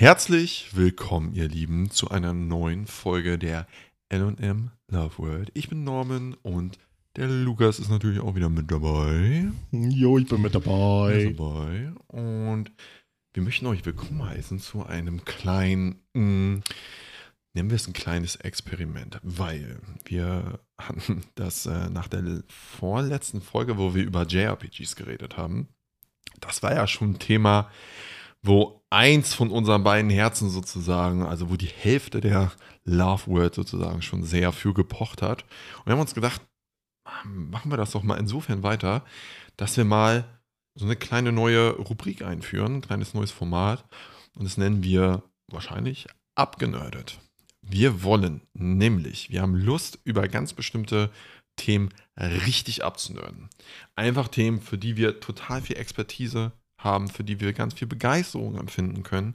Herzlich willkommen, ihr Lieben, zu einer neuen Folge der LM Love World. Ich bin Norman und der Lukas ist natürlich auch wieder mit dabei. Jo, ich bin mit dabei. Ist dabei. Und wir möchten euch willkommen heißen zu einem kleinen, mh, nennen wir es ein kleines Experiment, weil wir hatten das äh, nach der vorletzten Folge, wo wir über JRPGs geredet haben. Das war ja schon ein Thema, wo eins von unseren beiden Herzen sozusagen, also wo die Hälfte der Love World sozusagen schon sehr für gepocht hat. Und wir haben uns gedacht, machen wir das doch mal insofern weiter, dass wir mal so eine kleine neue Rubrik einführen, ein kleines neues Format. Und das nennen wir wahrscheinlich abgenördet. Wir wollen nämlich, wir haben Lust, über ganz bestimmte Themen richtig abzunörden. Einfach Themen, für die wir total viel Expertise haben, für die wir ganz viel Begeisterung empfinden können.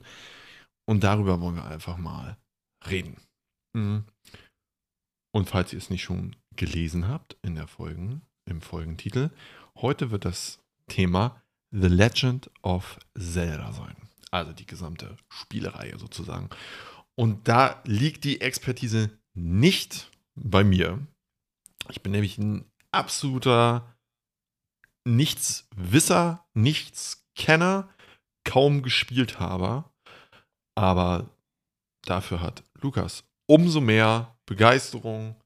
Und darüber wollen wir einfach mal reden. Mhm. Und falls ihr es nicht schon gelesen habt in der Folgen, im Folgentitel, heute wird das Thema The Legend of Zelda sein. Also die gesamte Spielereihe sozusagen. Und da liegt die Expertise nicht bei mir. Ich bin nämlich ein absoluter Nichtswisser, Nichtskenner, kaum gespielt habe. Aber dafür hat Lukas umso mehr Begeisterung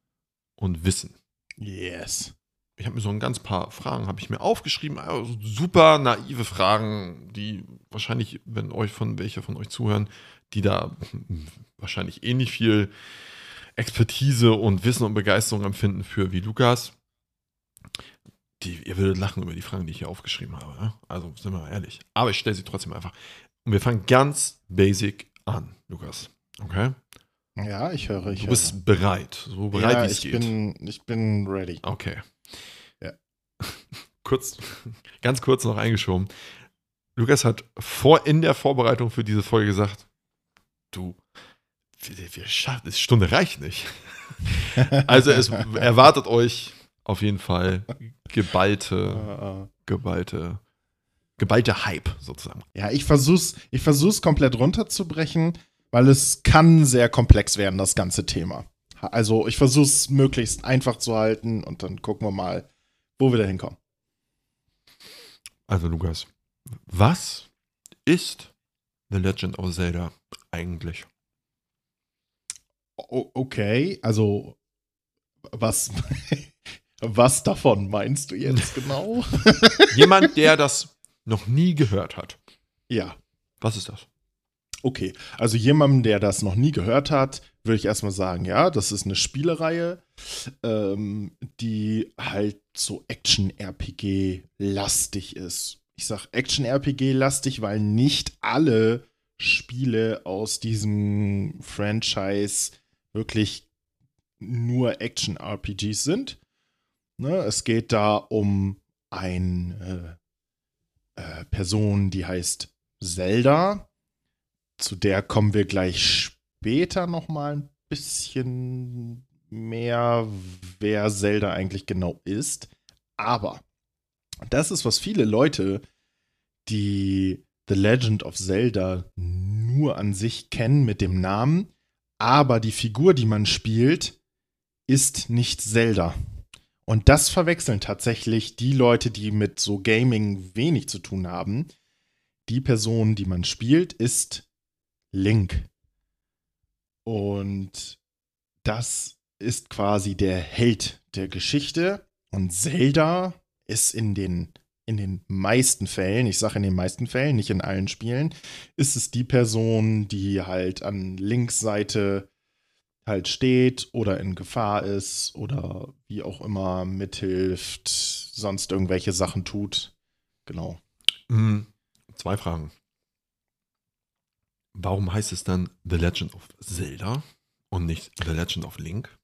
und Wissen. Yes. Ich habe mir so ein ganz paar Fragen habe ich mir aufgeschrieben, also super naive Fragen, die wahrscheinlich, wenn euch von welche von euch zuhören, die da wahrscheinlich ähnlich viel Expertise und Wissen und Begeisterung empfinden für wie Lukas. Die, ihr würdet lachen über die Fragen, die ich hier aufgeschrieben habe. Ne? Also sind wir mal ehrlich. Aber ich stelle sie trotzdem einfach. Und wir fangen ganz basic an, Lukas. Okay? Ja, ich höre. Ich du bist höre. bereit. So bereit, ja, wie es ich geht. bin, ich bin ready. Okay. Ja. kurz, ganz kurz noch eingeschoben. Lukas hat vor, in der Vorbereitung für diese Folge gesagt, du, wir, wir schaffen, die Stunde reicht nicht. also es erwartet euch auf jeden Fall geballte, Äh, geballte, geballte Hype sozusagen. Ja, ich versuch's, ich versuch's komplett runterzubrechen, weil es kann sehr komplex werden, das ganze Thema. Also ich versuch's möglichst einfach zu halten und dann gucken wir mal, wo wir da hinkommen. Also Lukas, was ist The Legend of Zelda eigentlich? O okay, also was, was davon meinst du jetzt genau? Jemand, der das noch nie gehört hat. ja. Was ist das? Okay, also jemandem, der das noch nie gehört hat, würde ich erstmal sagen, ja, das ist eine Spielereihe, ähm, die halt so Action-RPG-lastig ist. Ich sag Action-RPG-lastig, weil nicht alle Spiele aus diesem Franchise wirklich nur Action-RPGs sind. Ne, es geht da um eine äh, Person, die heißt Zelda zu der kommen wir gleich später noch mal ein bisschen mehr, wer Zelda eigentlich genau ist. Aber das ist, was viele Leute, die The Legend of Zelda nur an sich kennen mit dem Namen, aber die Figur, die man spielt, ist nicht Zelda. Und das verwechseln tatsächlich die Leute, die mit so Gaming wenig zu tun haben. Die Person, die man spielt, ist Link. Und das ist quasi der Held der Geschichte. Und Zelda ist in den, in den meisten Fällen, ich sage in den meisten Fällen, nicht in allen Spielen, ist es die Person, die halt an Links Seite halt steht oder in Gefahr ist oder wie auch immer mithilft, sonst irgendwelche Sachen tut. Genau. Hm, zwei Fragen. Warum heißt es dann The Legend of Zelda und nicht The Legend of Link?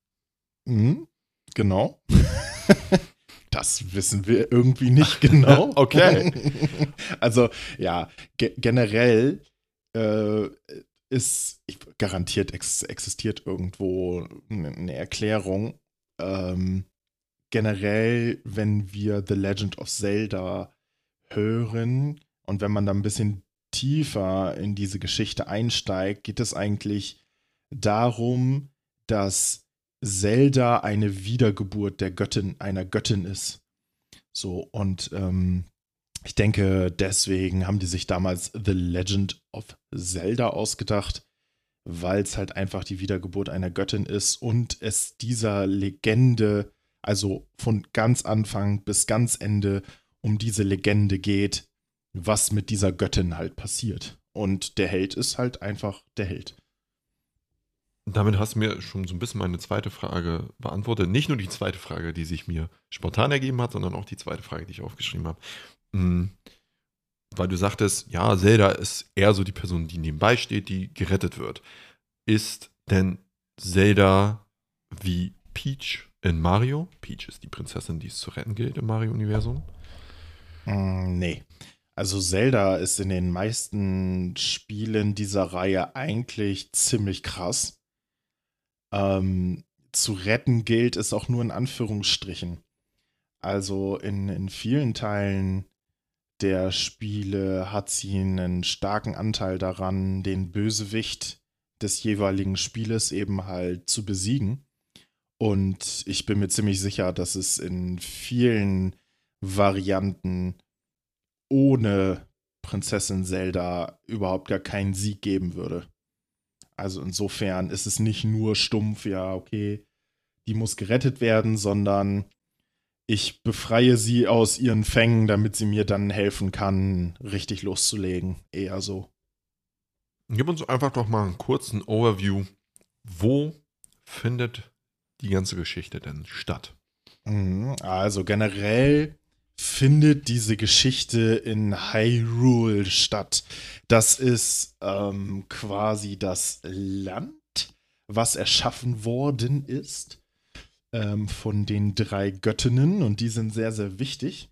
Mhm, genau. das wissen wir irgendwie nicht genau. Okay. also ja, ge generell äh, ist ich, garantiert ex existiert irgendwo eine Erklärung. Ähm, generell, wenn wir The Legend of Zelda hören und wenn man da ein bisschen tiefer in diese Geschichte einsteigt, geht es eigentlich darum, dass Zelda eine Wiedergeburt der Göttin, einer Göttin ist. So, und ähm, ich denke, deswegen haben die sich damals The Legend of Zelda ausgedacht, weil es halt einfach die Wiedergeburt einer Göttin ist und es dieser Legende, also von ganz Anfang bis ganz Ende, um diese Legende geht, was mit dieser Göttin halt passiert. Und der Held ist halt einfach der Held. Damit hast du mir schon so ein bisschen meine zweite Frage beantwortet. Nicht nur die zweite Frage, die sich mir spontan ergeben hat, sondern auch die zweite Frage, die ich aufgeschrieben habe. Mhm. Weil du sagtest, ja, Zelda ist eher so die Person, die nebenbei steht, die gerettet wird. Ist denn Zelda wie Peach in Mario? Peach ist die Prinzessin, die es zu retten gilt im Mario-Universum. Mm, nee. Also Zelda ist in den meisten Spielen dieser Reihe eigentlich ziemlich krass. Ähm, zu retten gilt es auch nur in Anführungsstrichen. Also in, in vielen Teilen der Spiele hat sie einen starken Anteil daran, den Bösewicht des jeweiligen Spieles eben halt zu besiegen. Und ich bin mir ziemlich sicher, dass es in vielen Varianten ohne Prinzessin Zelda überhaupt gar keinen Sieg geben würde. Also insofern ist es nicht nur stumpf, ja, okay, die muss gerettet werden, sondern ich befreie sie aus ihren Fängen, damit sie mir dann helfen kann, richtig loszulegen. Eher so. Gib uns einfach doch mal einen kurzen Overview. Wo findet die ganze Geschichte denn statt? Mhm, also generell findet diese Geschichte in Hyrule statt. Das ist ähm, quasi das Land, was erschaffen worden ist ähm, von den drei Göttinnen und die sind sehr, sehr wichtig.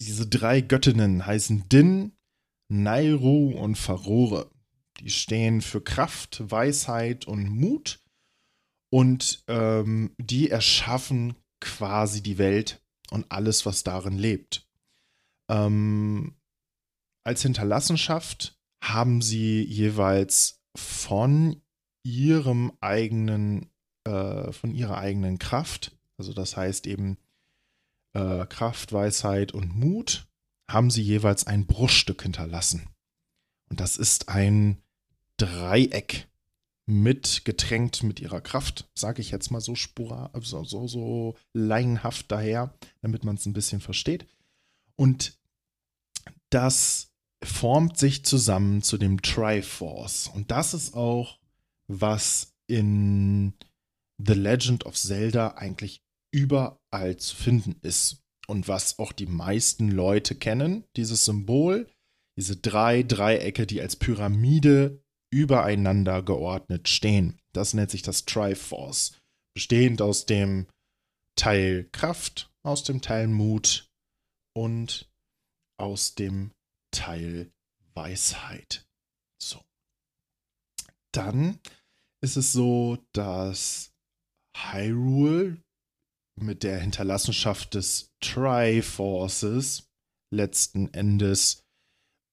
Diese drei Göttinnen heißen Din, Nairu und Farore. Die stehen für Kraft, Weisheit und Mut und ähm, die erschaffen quasi die Welt und alles, was darin lebt. Ähm, als Hinterlassenschaft haben sie jeweils von ihrem eigenen äh, von ihrer eigenen Kraft, also das heißt eben äh, Kraft, Weisheit und Mut, haben sie jeweils ein Bruchstück hinterlassen. Und das ist ein Dreieck mit getränkt mit ihrer Kraft, sage ich jetzt mal so spura, so, so, so laienhaft daher, damit man es ein bisschen versteht. Und das formt sich zusammen zu dem Triforce. Und das ist auch, was in The Legend of Zelda eigentlich überall zu finden ist. Und was auch die meisten Leute kennen, dieses Symbol, diese drei Dreiecke, die als Pyramide übereinander geordnet stehen. Das nennt sich das Triforce, bestehend aus dem Teil Kraft, aus dem Teil Mut und aus dem Teil Weisheit. So. Dann ist es so, dass Hyrule mit der Hinterlassenschaft des Triforces letzten Endes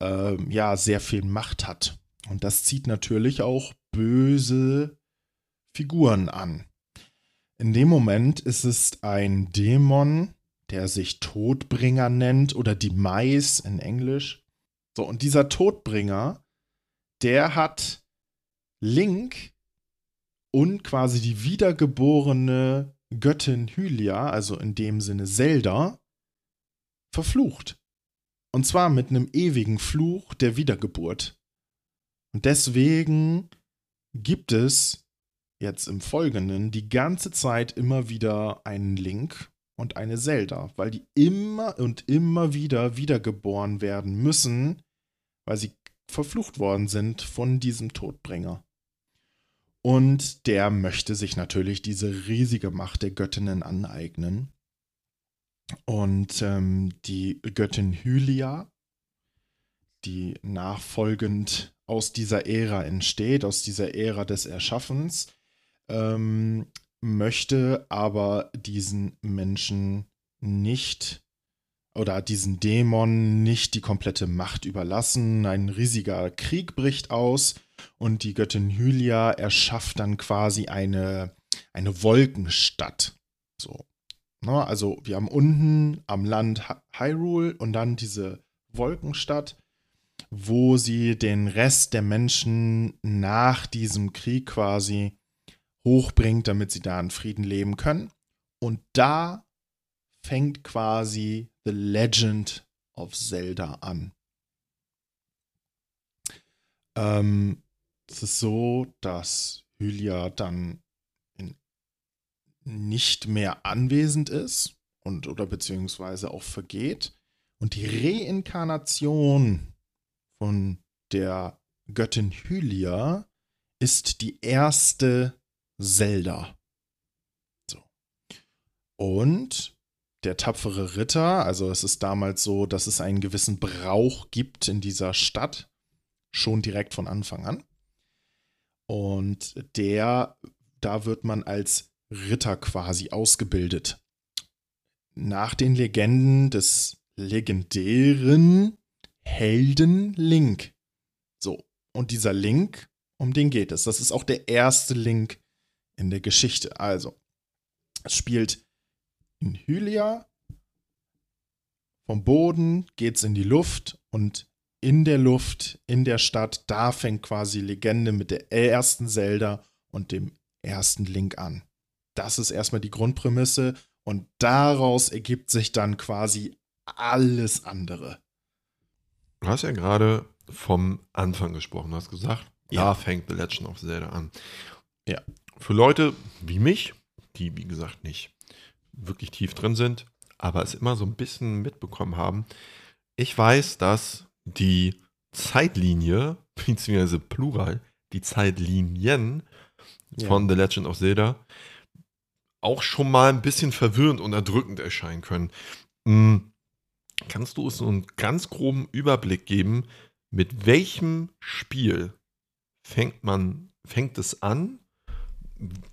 ähm, ja sehr viel Macht hat. Und das zieht natürlich auch böse Figuren an. In dem Moment ist es ein Dämon, der sich Todbringer nennt oder die Mais in Englisch. So, und dieser Todbringer, der hat Link und quasi die wiedergeborene Göttin Hylia, also in dem Sinne Zelda, verflucht. Und zwar mit einem ewigen Fluch der Wiedergeburt. Und deswegen gibt es jetzt im Folgenden die ganze Zeit immer wieder einen Link und eine Zelda, weil die immer und immer wieder wiedergeboren werden müssen, weil sie verflucht worden sind von diesem Todbringer. Und der möchte sich natürlich diese riesige Macht der Göttinnen aneignen. Und ähm, die Göttin Hylia, die nachfolgend aus dieser Ära entsteht, aus dieser Ära des Erschaffens, ähm, möchte aber diesen Menschen nicht oder diesen Dämon nicht die komplette Macht überlassen. Ein riesiger Krieg bricht aus und die Göttin Hylia erschafft dann quasi eine, eine Wolkenstadt. So. Na, also wir haben unten am Land Hyrule und dann diese Wolkenstadt, wo sie den Rest der Menschen nach diesem Krieg quasi hochbringt, damit sie da in Frieden leben können. Und da fängt quasi The Legend of Zelda an. Ähm, es ist so, dass Hylia dann nicht mehr anwesend ist und oder beziehungsweise auch vergeht. Und die Reinkarnation von der Göttin Hylia ist die erste Zelda. So. Und der tapfere Ritter, also es ist damals so, dass es einen gewissen Brauch gibt in dieser Stadt, schon direkt von Anfang an. Und der, da wird man als Ritter quasi ausgebildet. Nach den Legenden des legendären Helden Link. So, und dieser Link, um den geht es. Das ist auch der erste Link in der Geschichte. Also, es spielt in Hylia. Vom Boden geht es in die Luft und in der Luft, in der Stadt, da fängt quasi Legende mit der ersten Zelda und dem ersten Link an. Das ist erstmal die Grundprämisse und daraus ergibt sich dann quasi alles andere. Du hast ja gerade vom Anfang gesprochen. Du hast gesagt, ja. da fängt The Legend of Zelda an. Ja. Für Leute wie mich, die wie gesagt nicht wirklich tief drin sind, aber es immer so ein bisschen mitbekommen haben, ich weiß, dass die Zeitlinie, beziehungsweise Plural, die Zeitlinien ja. von The Legend of Zelda auch schon mal ein bisschen verwirrend und erdrückend erscheinen können. Hm, kannst du uns so einen ganz groben Überblick geben, mit welchem Spiel fängt man, fängt es an?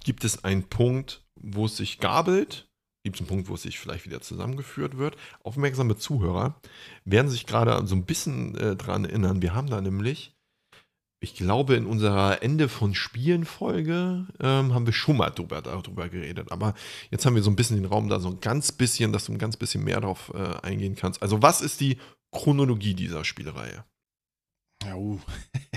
Gibt es einen Punkt, wo es sich gabelt? Es einen Punkt, wo es sich vielleicht wieder zusammengeführt wird? Aufmerksame Zuhörer werden sich gerade so ein bisschen äh, dran erinnern. Wir haben da nämlich ich glaube, in unserer Ende von Spielen-Folge ähm, haben wir schon mal drüber, darüber geredet. Aber jetzt haben wir so ein bisschen den Raum da, so ein ganz bisschen, dass du ein ganz bisschen mehr darauf äh, eingehen kannst. Also, was ist die Chronologie dieser Spielreihe? Ja, uh.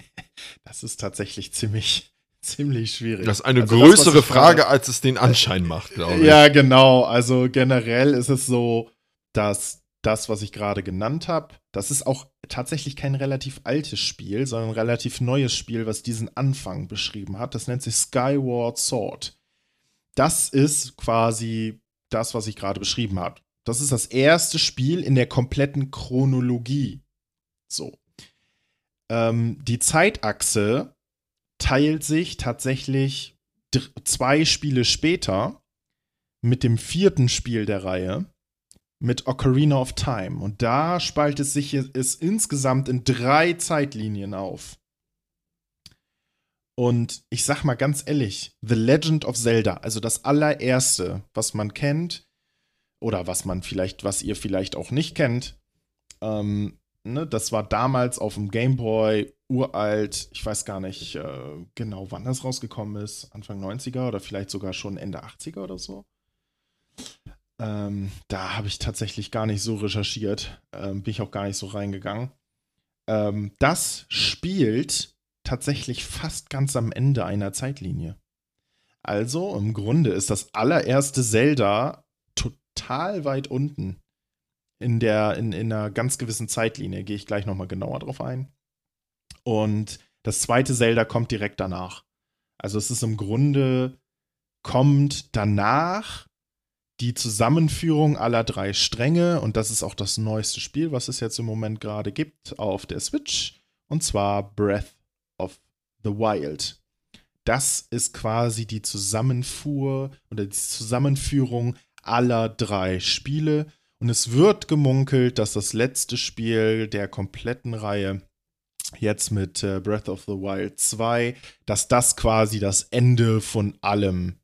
das ist tatsächlich ziemlich, ziemlich schwierig. Das ist eine also größere das, Frage, als es den Anschein macht, glaube ich. Ja, genau. Also generell ist es so, dass das, was ich gerade genannt habe, das ist auch tatsächlich kein relativ altes Spiel, sondern ein relativ neues Spiel, was diesen Anfang beschrieben hat. Das nennt sich Skyward Sword. Das ist quasi das, was ich gerade beschrieben habe. Das ist das erste Spiel in der kompletten Chronologie. So. Ähm, die Zeitachse teilt sich tatsächlich zwei Spiele später mit dem vierten Spiel der Reihe mit Ocarina of Time. Und da spaltet sich es insgesamt in drei Zeitlinien auf. Und ich sag mal ganz ehrlich, The Legend of Zelda, also das allererste, was man kennt, oder was man vielleicht, was ihr vielleicht auch nicht kennt, ähm, ne, das war damals auf dem Game Boy uralt, ich weiß gar nicht äh, genau, wann das rausgekommen ist, Anfang 90er oder vielleicht sogar schon Ende 80er oder so. Ähm, da habe ich tatsächlich gar nicht so recherchiert, ähm, bin ich auch gar nicht so reingegangen. Ähm, das spielt tatsächlich fast ganz am Ende einer Zeitlinie. Also im Grunde ist das allererste Zelda total weit unten in der in, in einer ganz gewissen Zeitlinie. Gehe ich gleich nochmal genauer drauf ein. Und das zweite Zelda kommt direkt danach. Also es ist im Grunde kommt danach die Zusammenführung aller drei Stränge und das ist auch das neueste Spiel, was es jetzt im Moment gerade gibt auf der Switch und zwar Breath of the Wild. Das ist quasi die Zusammenfuhr oder die Zusammenführung aller drei Spiele und es wird gemunkelt, dass das letzte Spiel der kompletten Reihe jetzt mit äh, Breath of the Wild 2, dass das quasi das Ende von allem,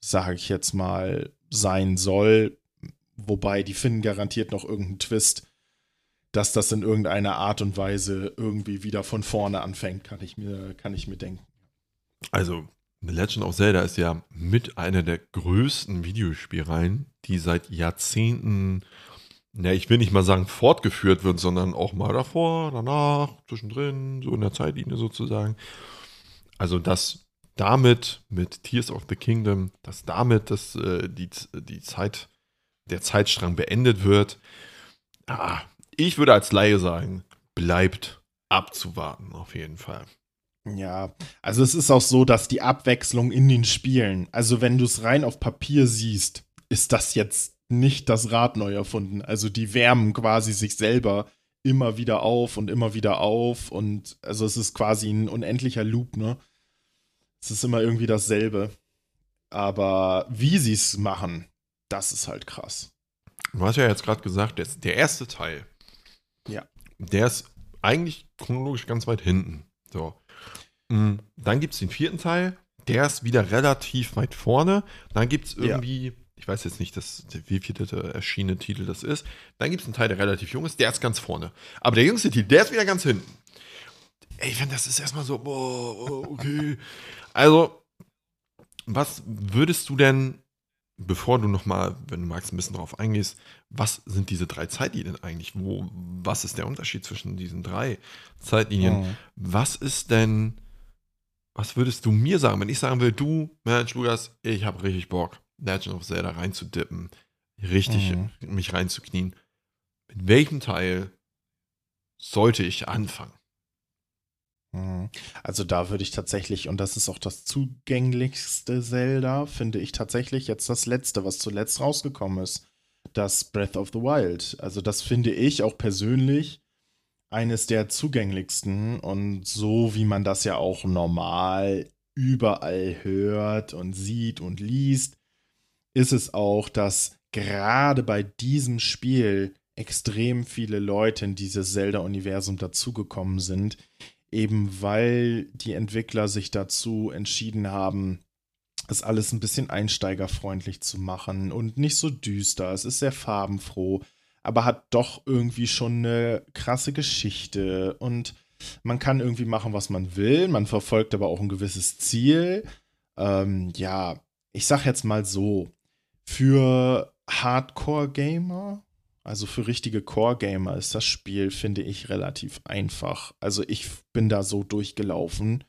sage ich jetzt mal, sein soll, Wobei, die finden garantiert noch irgendeinen Twist, dass das in irgendeiner Art und Weise irgendwie wieder von vorne anfängt, kann ich mir, kann ich mir denken. Also, The Legend of Zelda ist ja mit einer der größten Videospielreihen, die seit Jahrzehnten, ne, ich will nicht mal sagen fortgeführt wird, sondern auch mal davor, danach, zwischendrin, so in der Zeitlinie sozusagen. Also, dass damit mit Tears of the Kingdom, dass damit dass, äh, die, die Zeit, der Zeitstrang beendet wird, ah, ich würde als Laie sagen, bleibt abzuwarten, auf jeden Fall. Ja, also es ist auch so, dass die Abwechslung in den Spielen, also wenn du es rein auf Papier siehst, ist das jetzt nicht das Rad neu erfunden. Also die wärmen quasi sich selber immer wieder auf und immer wieder auf und also es ist quasi ein unendlicher Loop, ne? Es ist immer irgendwie dasselbe. Aber wie sie es machen, das ist halt krass. Du hast ja jetzt gerade gesagt, der, der erste Teil, ja. der ist eigentlich chronologisch ganz weit hinten. So. Mm, dann gibt es den vierten Teil, der ist wieder relativ weit vorne. Dann gibt es irgendwie, ja. Ich weiß jetzt nicht, das, wie viel der erschienene Titel das ist. Dann gibt es einen Teil, der relativ jung ist, der ist ganz vorne. Aber der jüngste Titel, der ist wieder ganz hinten. Ey, wenn das ist erstmal so, boah, okay. Also, was würdest du denn, bevor du nochmal, wenn du magst, ein bisschen drauf eingehst, was sind diese drei Zeitlinien eigentlich? Wo, was ist der Unterschied zwischen diesen drei Zeitlinien? Mhm. Was ist denn was würdest du mir sagen, wenn ich sagen will, du, Mensch, Lukas, ich habe richtig Bock, Legend of Zelda reinzudippen, richtig mhm. mich reinzuknien. Mit welchem Teil sollte ich anfangen? Mhm. Also da würde ich tatsächlich, und das ist auch das zugänglichste Zelda, finde ich tatsächlich jetzt das letzte, was zuletzt rausgekommen ist. Das Breath of the Wild. Also das finde ich auch persönlich eines der zugänglichsten und so wie man das ja auch normal überall hört und sieht und liest, ist es auch, dass gerade bei diesem Spiel extrem viele Leute in dieses Zelda-Universum dazugekommen sind, eben weil die Entwickler sich dazu entschieden haben, es alles ein bisschen einsteigerfreundlich zu machen und nicht so düster. Es ist sehr farbenfroh aber hat doch irgendwie schon eine krasse Geschichte und man kann irgendwie machen, was man will. Man verfolgt aber auch ein gewisses Ziel. Ähm, ja, ich sag jetzt mal so: Für Hardcore-Gamer, also für richtige Core-Gamer, ist das Spiel, finde ich, relativ einfach. Also, ich bin da so durchgelaufen.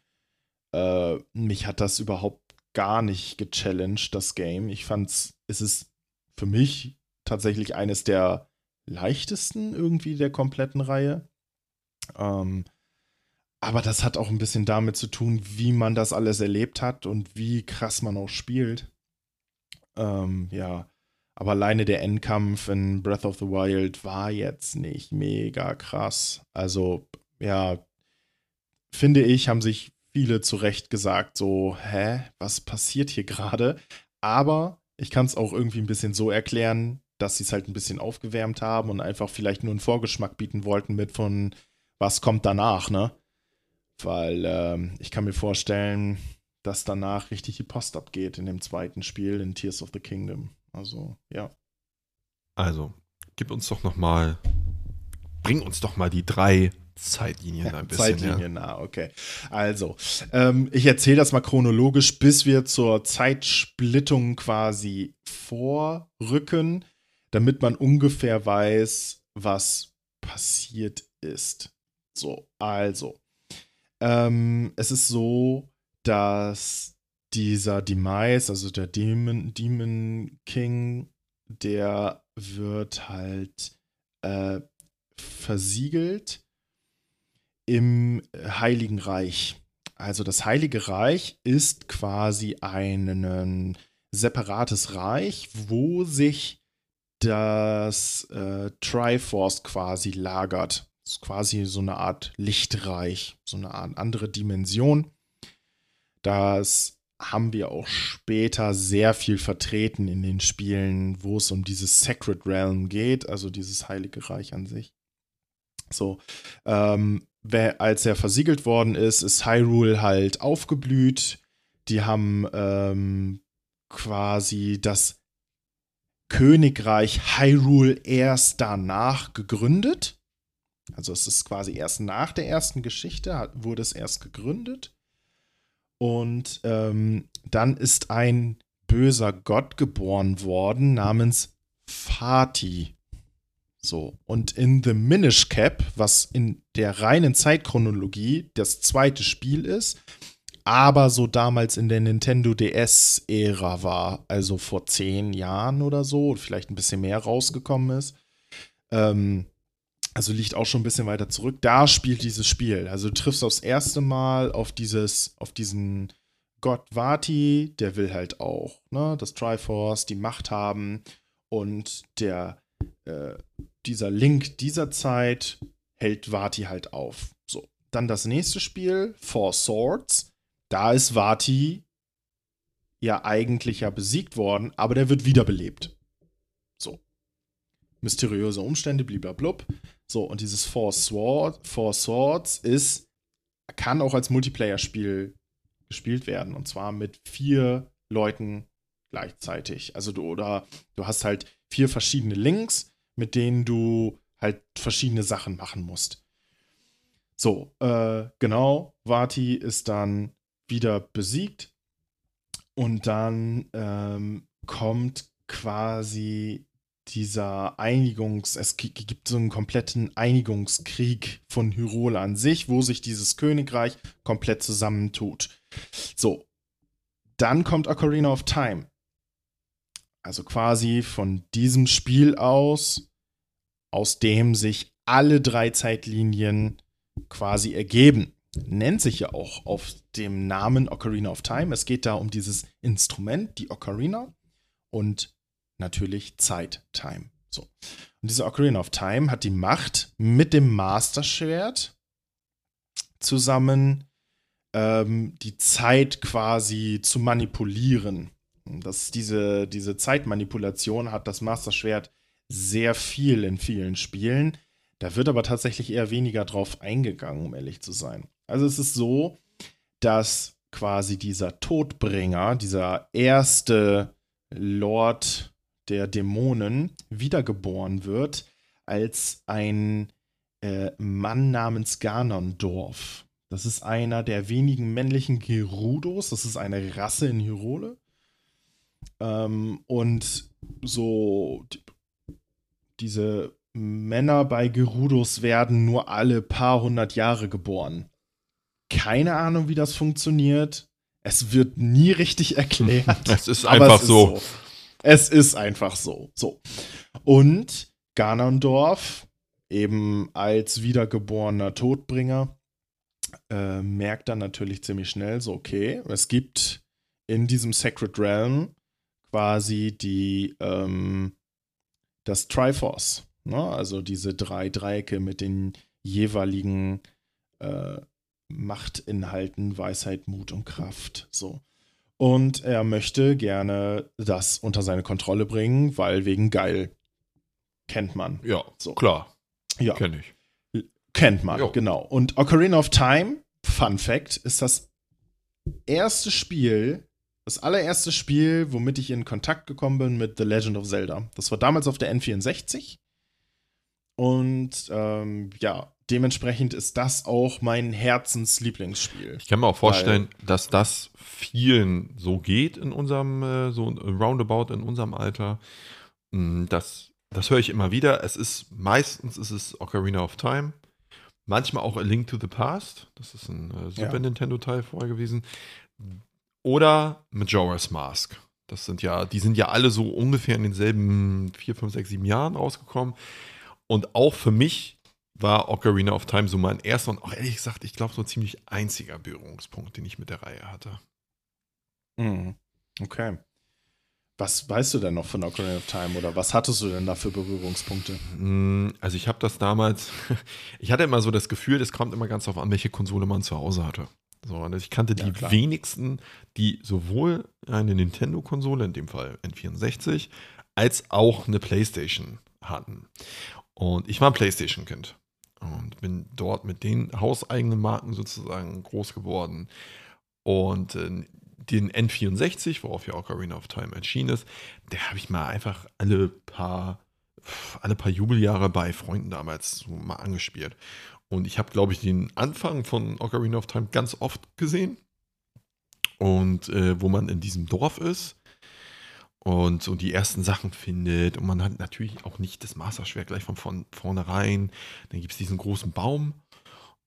Äh, mich hat das überhaupt gar nicht gechallenged, das Game. Ich fand's, es ist für mich tatsächlich eines der leichtesten irgendwie der kompletten Reihe. Ähm, aber das hat auch ein bisschen damit zu tun, wie man das alles erlebt hat und wie krass man auch spielt. Ähm, ja, aber alleine der Endkampf in Breath of the Wild war jetzt nicht mega krass. Also, ja, finde ich, haben sich viele zu Recht gesagt, so, hä, was passiert hier gerade? Aber ich kann es auch irgendwie ein bisschen so erklären, dass sie es halt ein bisschen aufgewärmt haben und einfach vielleicht nur einen Vorgeschmack bieten wollten mit von, was kommt danach, ne? Weil ähm, ich kann mir vorstellen, dass danach richtig die Post abgeht in dem zweiten Spiel in Tears of the Kingdom. Also, ja. Also, gib uns doch noch mal, bring uns doch mal die drei Zeitlinien ein bisschen. Zeitlinien, ja. ah, okay. Also, ähm, ich erzähle das mal chronologisch, bis wir zur Zeitsplittung quasi vorrücken damit man ungefähr weiß, was passiert ist. So, also. Ähm, es ist so, dass dieser Demise, also der Demon, Demon King, der wird halt äh, versiegelt im Heiligen Reich. Also das Heilige Reich ist quasi ein separates Reich, wo sich das äh, Triforce quasi lagert. Das ist quasi so eine Art Lichtreich, so eine Art andere Dimension. Das haben wir auch später sehr viel vertreten in den Spielen, wo es um dieses Sacred Realm geht, also dieses heilige Reich an sich. So, ähm, als er versiegelt worden ist, ist Hyrule halt aufgeblüht. Die haben ähm, quasi das Königreich Hyrule erst danach gegründet. Also es ist quasi erst nach der ersten Geschichte, wurde es erst gegründet. Und ähm, dann ist ein böser Gott geboren worden namens Fati. So, und in The Minish Cap, was in der reinen Zeitchronologie das zweite Spiel ist, aber so damals in der Nintendo DS-Ära war, also vor zehn Jahren oder so, vielleicht ein bisschen mehr rausgekommen ist. Ähm, also liegt auch schon ein bisschen weiter zurück. Da spielt dieses Spiel. Also du triffst aufs erste Mal auf dieses, auf diesen Gott Vati, der will halt auch, ne, das Triforce, die Macht haben. Und der, äh, dieser Link dieser Zeit hält Vati halt auf. So. Dann das nächste Spiel, Four Swords da ist Vati ja eigentlich ja besiegt worden, aber der wird wiederbelebt. So. Mysteriöse Umstände, bliblablub. So, und dieses Four, Sword, Four Swords ist, kann auch als Multiplayer-Spiel gespielt werden. Und zwar mit vier Leuten gleichzeitig. Also du, oder du hast halt vier verschiedene Links, mit denen du halt verschiedene Sachen machen musst. So, äh, genau. Vati ist dann wieder besiegt. Und dann ähm, kommt quasi dieser Einigungs-, es gibt so einen kompletten Einigungskrieg von Hyrule an sich, wo sich dieses Königreich komplett zusammentut. So, dann kommt Ocarina of Time. Also quasi von diesem Spiel aus, aus dem sich alle drei Zeitlinien quasi ergeben nennt sich ja auch auf dem Namen Ocarina of Time. Es geht da um dieses Instrument, die Ocarina und natürlich Zeit, Time. So. Und diese Ocarina of Time hat die Macht, mit dem Master-Schwert zusammen ähm, die Zeit quasi zu manipulieren. Das, diese, diese Zeitmanipulation hat das Master-Schwert sehr viel in vielen Spielen. Da wird aber tatsächlich eher weniger drauf eingegangen, um ehrlich zu sein. Also es ist so, dass quasi dieser Todbringer, dieser erste Lord der Dämonen, wiedergeboren wird als ein äh, Mann namens Ganondorf. Das ist einer der wenigen männlichen Gerudos. Das ist eine Rasse in Hyrule. Ähm, und so die, diese Männer bei Gerudos werden nur alle paar hundert Jahre geboren keine Ahnung, wie das funktioniert. Es wird nie richtig erklärt. Es ist einfach es so. Ist so. Es ist einfach so. So. Und Ganondorf, eben als wiedergeborener Todbringer, äh, merkt dann natürlich ziemlich schnell so, okay, es gibt in diesem Sacred Realm quasi die, ähm, das Triforce. Ne? Also diese drei Dreiecke mit den jeweiligen äh, Machtinhalten, Weisheit, Mut und Kraft. So. Und er möchte gerne das unter seine Kontrolle bringen, weil wegen geil. Kennt man. Ja, so. klar. Ja. Kenn ich. Kennt man, jo. genau. Und Ocarina of Time, Fun Fact, ist das erste Spiel, das allererste Spiel, womit ich in Kontakt gekommen bin mit The Legend of Zelda. Das war damals auf der N64. Und ähm, ja, dementsprechend ist das auch mein Herzenslieblingsspiel. Ich kann mir auch vorstellen, dass das vielen so geht in unserem, äh, so roundabout in unserem Alter. Mm, das, das höre ich immer wieder. Es ist meistens ist es Ocarina of Time. Manchmal auch A Link to the Past. Das ist ein äh, Super ja. Nintendo-Teil vorher gewesen. Oder Majora's Mask. Das sind ja, die sind ja alle so ungefähr in denselben 4, 5, 6, 7 Jahren rausgekommen. Und auch für mich war Ocarina of Time so mein erster und auch ehrlich gesagt, ich glaube, so ein ziemlich einziger Berührungspunkt, den ich mit der Reihe hatte. Mhm. Okay. Was weißt du denn noch von Ocarina of Time oder was hattest du denn da für Berührungspunkte? Mm, also ich habe das damals, ich hatte immer so das Gefühl, es kommt immer ganz darauf an, welche Konsole man zu Hause hatte. So, und ich kannte die ja, wenigsten, die sowohl eine Nintendo-Konsole, in dem Fall N64, als auch eine PlayStation hatten. Und ich war ein PlayStation-Kind und bin dort mit den hauseigenen Marken sozusagen groß geworden. Und äh, den N64, worauf ja auch Arena of Time erschienen ist, der habe ich mal einfach alle paar, alle paar Jubeljahre bei Freunden damals so mal angespielt. Und ich habe, glaube ich, den Anfang von Ocarina of Time ganz oft gesehen. Und äh, wo man in diesem Dorf ist und so die ersten Sachen findet. Und man hat natürlich auch nicht das Masterschwert gleich von, vornherein. Dann gibt es diesen großen Baum,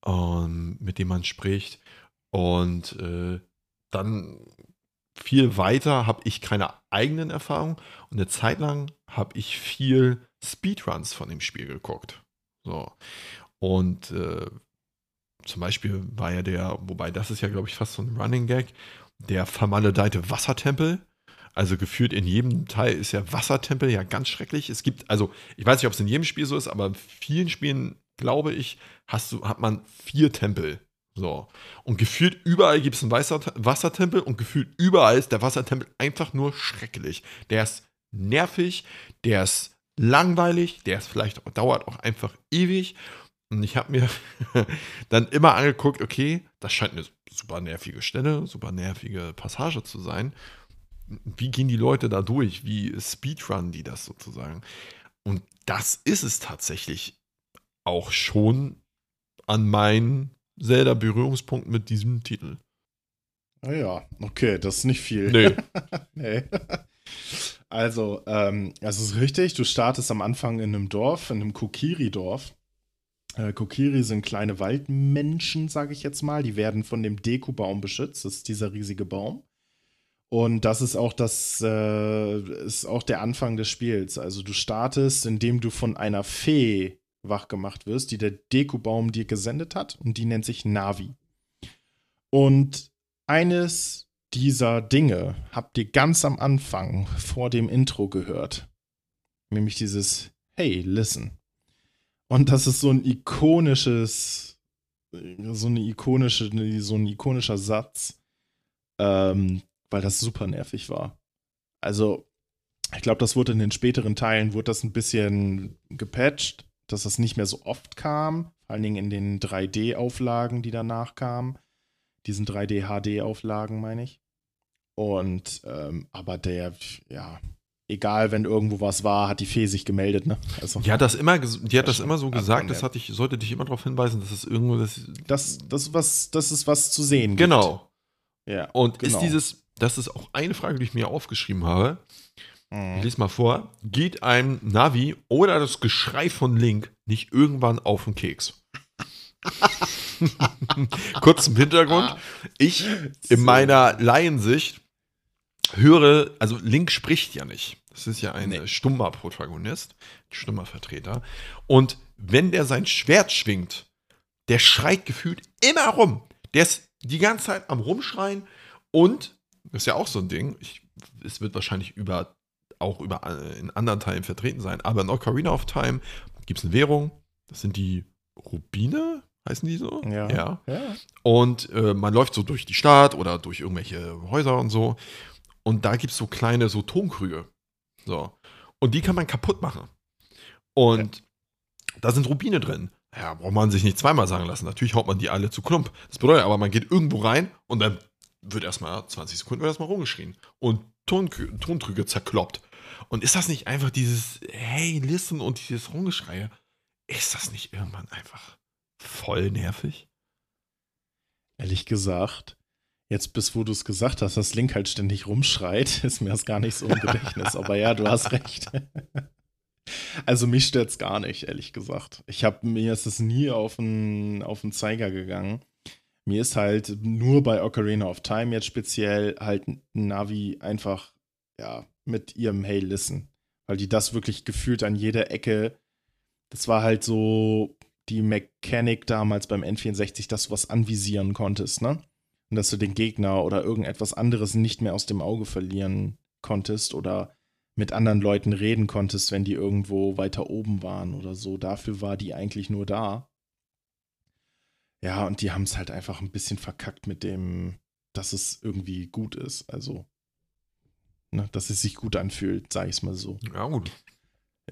ähm, mit dem man spricht. Und äh, dann viel weiter habe ich keine eigenen Erfahrungen. Und eine Zeit lang habe ich viel Speedruns von dem Spiel geguckt. So. Und äh, zum Beispiel war ja der, wobei das ist ja, glaube ich, fast so ein Running Gag, der vermaledeite Wassertempel. Also geführt in jedem Teil ist ja Wassertempel ja ganz schrecklich. Es gibt, also ich weiß nicht, ob es in jedem Spiel so ist, aber in vielen Spielen, glaube ich, hast du, hat man vier Tempel. So. Und gefühlt überall gibt es einen Wassertempel und gefühlt überall ist der Wassertempel einfach nur schrecklich. Der ist nervig, der ist langweilig, der ist vielleicht dauert auch einfach ewig. Und ich habe mir dann immer angeguckt, okay, das scheint eine super nervige Stelle, super nervige Passage zu sein. Wie gehen die Leute da durch? Wie speedrun die das sozusagen? Und das ist es tatsächlich auch schon an meinen Zelda-Berührungspunkt mit diesem Titel. Ah okay, das ist nicht viel. Nee. nee. Also, ähm, es ist richtig, du startest am Anfang in einem Dorf, in einem Kokiri-Dorf. Äh, Kokiri sind kleine Waldmenschen, sage ich jetzt mal. Die werden von dem Deku-Baum beschützt. Das ist dieser riesige Baum. Und das ist auch das, äh, ist auch der Anfang des Spiels. Also du startest, indem du von einer Fee wach gemacht wirst, die der Deku-Baum dir gesendet hat. Und die nennt sich Navi. Und eines dieser Dinge habt ihr ganz am Anfang vor dem Intro gehört. Nämlich dieses Hey, listen. Und das ist so ein ikonisches, so eine ikonische, so ein ikonischer Satz, ähm, weil das super nervig war. Also, ich glaube, das wurde in den späteren Teilen, wurde das ein bisschen gepatcht, dass das nicht mehr so oft kam, vor allen Dingen in den 3D-Auflagen, die danach kamen. Diesen 3D-HD-Auflagen, meine ich. Und, ähm, aber der, ja, egal, wenn irgendwo was war, hat die Fee sich gemeldet, ne? Also, die hat das immer, die hat das immer so gesagt, das hatte ich, sollte dich immer darauf hinweisen, dass es irgendwo das. Das, das, was, das ist was zu sehen Genau. Gibt. Ja. Und genau. ist dieses, das ist auch eine Frage, die ich mir aufgeschrieben habe. Mhm. Ich lese mal vor. Geht einem Navi oder das Geschrei von Link nicht irgendwann auf den Keks? Kurz zum Hintergrund. Ich in meiner Laiensicht höre, also Link spricht ja nicht. Das ist ja ein nee. stummer Protagonist, stummer Vertreter. Und wenn der sein Schwert schwingt, der schreit gefühlt immer rum. Der ist die ganze Zeit am Rumschreien und, ist ja auch so ein Ding, ich, es wird wahrscheinlich über, auch über, äh, in anderen Teilen vertreten sein, aber in Ocarina of Time gibt es eine Währung, das sind die Rubine, heißen die so? Ja. ja. ja. Und äh, man läuft so durch die Stadt oder durch irgendwelche Häuser und so. Und da gibt es so kleine, so Tonkrüge. So. Und die kann man kaputt machen. Und ja. da sind Rubine drin. Ja, braucht man sich nicht zweimal sagen lassen. Natürlich haut man die alle zu Klump. Das bedeutet aber, man geht irgendwo rein und dann wird erstmal 20 Sekunden wird erstmal rumgeschrien. Und Tontrüge zerkloppt. Und ist das nicht einfach dieses Hey, listen und dieses Rumgeschreie? Ist das nicht irgendwann einfach voll nervig? Ehrlich gesagt, Jetzt, bis wo du es gesagt hast, dass Link halt ständig rumschreit, ist mir das gar nicht so im Gedächtnis. Aber ja, du hast recht. Also mich stört es gar nicht, ehrlich gesagt. Ich habe mir ist es nie auf den, auf den Zeiger gegangen. Mir ist halt nur bei Ocarina of Time jetzt speziell halt Navi einfach, ja, mit ihrem Hey Listen. Weil die das wirklich gefühlt an jeder Ecke, das war halt so die Mechanik damals beim N64, dass du was anvisieren konntest, ne? und dass du den Gegner oder irgendetwas anderes nicht mehr aus dem Auge verlieren konntest oder mit anderen Leuten reden konntest, wenn die irgendwo weiter oben waren oder so. Dafür war die eigentlich nur da. Ja, und die haben es halt einfach ein bisschen verkackt mit dem, dass es irgendwie gut ist. Also, ne, dass es sich gut anfühlt, sag ich es mal so. Ja, gut.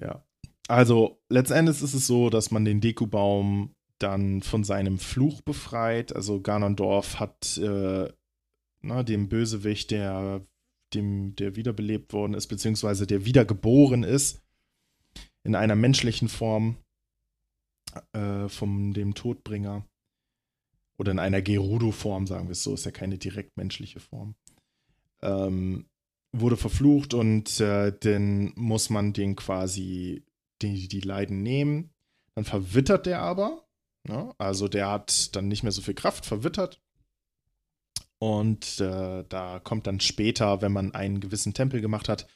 Ja. Also, letztendlich ist es so, dass man den Dekubaum dann von seinem Fluch befreit. Also Ganondorf hat äh, na, dem Bösewicht, der, dem, der wiederbelebt worden ist, beziehungsweise der wiedergeboren ist in einer menschlichen Form äh, von dem Todbringer. Oder in einer Gerudo-Form, sagen wir es so, ist ja keine direkt menschliche Form. Ähm, wurde verflucht und äh, dann muss man den quasi die, die Leiden nehmen. Dann verwittert der aber. Ne? Also der hat dann nicht mehr so viel Kraft, verwittert. Und äh, da kommt dann später, wenn man einen gewissen Tempel gemacht hat,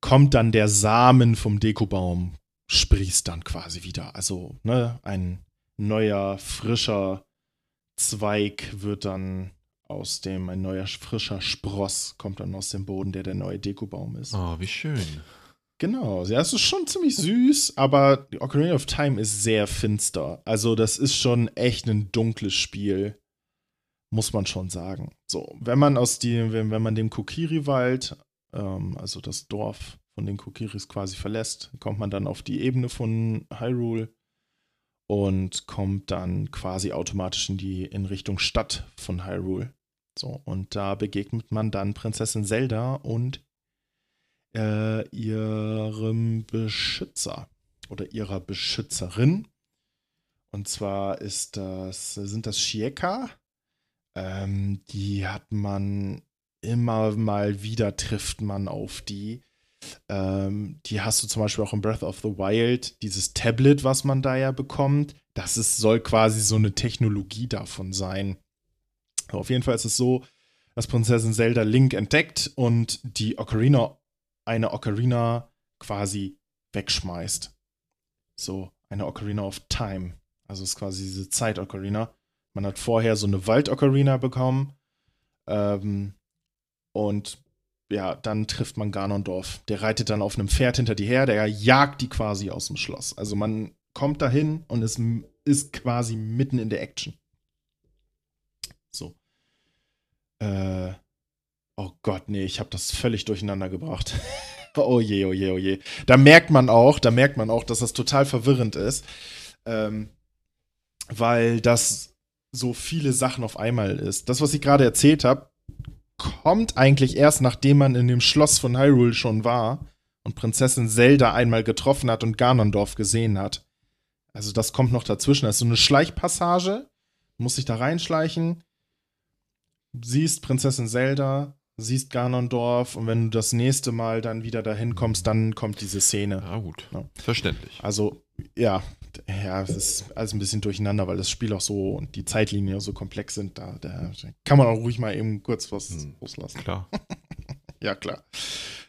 kommt dann der Samen vom Dekobaum, sprießt dann quasi wieder. Also ne, ein neuer, frischer Zweig wird dann aus dem, ein neuer, frischer Spross kommt dann aus dem Boden, der der neue Dekobaum ist. Oh, wie schön. Genau, ja, es ist schon ziemlich süß, aber Ocarina of Time ist sehr finster. Also, das ist schon echt ein dunkles Spiel, muss man schon sagen. So, wenn man aus die, wenn, wenn man den Kokiri-Wald, ähm, also das Dorf von den Kokiris quasi verlässt, kommt man dann auf die Ebene von Hyrule und kommt dann quasi automatisch in die in Richtung Stadt von Hyrule. So, und da begegnet man dann Prinzessin Zelda und äh, ihrem Beschützer oder ihrer Beschützerin. Und zwar ist das, sind das Shieka. Ähm, die hat man immer mal wieder trifft man auf die. Ähm, die hast du zum Beispiel auch in Breath of the Wild, dieses Tablet, was man da ja bekommt. Das ist, soll quasi so eine Technologie davon sein. Aber auf jeden Fall ist es so, dass Prinzessin Zelda Link entdeckt und die Ocarina eine Ocarina quasi wegschmeißt. So, eine Ocarina of Time. Also ist quasi diese Zeit-Ocarina. Man hat vorher so eine Wald-Ocarina bekommen. Ähm, und ja, dann trifft man Ganondorf. Der reitet dann auf einem Pferd hinter die her, der jagt die quasi aus dem Schloss. Also man kommt dahin und es ist quasi mitten in der Action. So. Äh, Oh Gott, nee, ich habe das völlig durcheinander gebracht. oh je, oh je, oh je. Da merkt man auch, da merkt man auch, dass das total verwirrend ist, ähm, weil das so viele Sachen auf einmal ist. Das, was ich gerade erzählt habe, kommt eigentlich erst, nachdem man in dem Schloss von Hyrule schon war und Prinzessin Zelda einmal getroffen hat und Ganondorf gesehen hat. Also das kommt noch dazwischen. Das ist so eine Schleichpassage, muss sich da reinschleichen, siehst Prinzessin Zelda, siehst Ganondorf und wenn du das nächste Mal dann wieder dahin kommst, dann kommt diese Szene. Ja, gut. Ja. Verständlich. Also, ja, ja, es ist alles ein bisschen durcheinander, weil das Spiel auch so und die Zeitlinien so komplex sind. Da, da kann man auch ruhig mal eben kurz was hm, loslassen. Klar. ja, klar.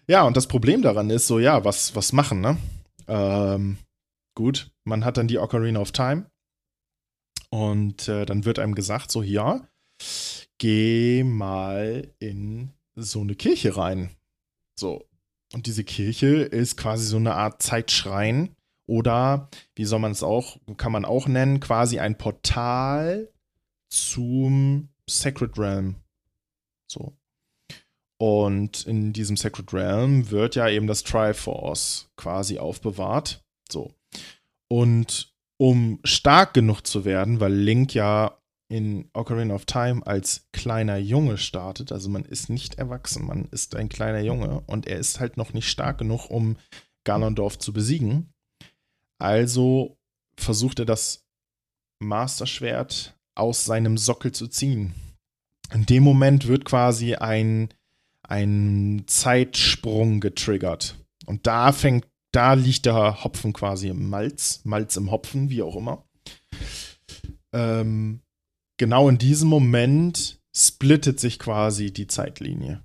Ja, und das Problem daran ist so, ja, was, was machen, ne? Ähm, gut, man hat dann die Ocarina of Time und äh, dann wird einem gesagt, so, ja, geh mal in so eine Kirche rein. So. Und diese Kirche ist quasi so eine Art Zeitschrein oder, wie soll man es auch, kann man auch nennen, quasi ein Portal zum Sacred Realm. So. Und in diesem Sacred Realm wird ja eben das Triforce quasi aufbewahrt. So. Und um stark genug zu werden, weil Link ja in Ocarina of Time als kleiner Junge startet. Also man ist nicht erwachsen, man ist ein kleiner Junge und er ist halt noch nicht stark genug, um Ganondorf zu besiegen. Also versucht er das Master-Schwert aus seinem Sockel zu ziehen. In dem Moment wird quasi ein, ein Zeitsprung getriggert. Und da fängt, da liegt der Hopfen quasi im Malz, Malz im Hopfen, wie auch immer. Ähm, genau in diesem Moment splittet sich quasi die Zeitlinie.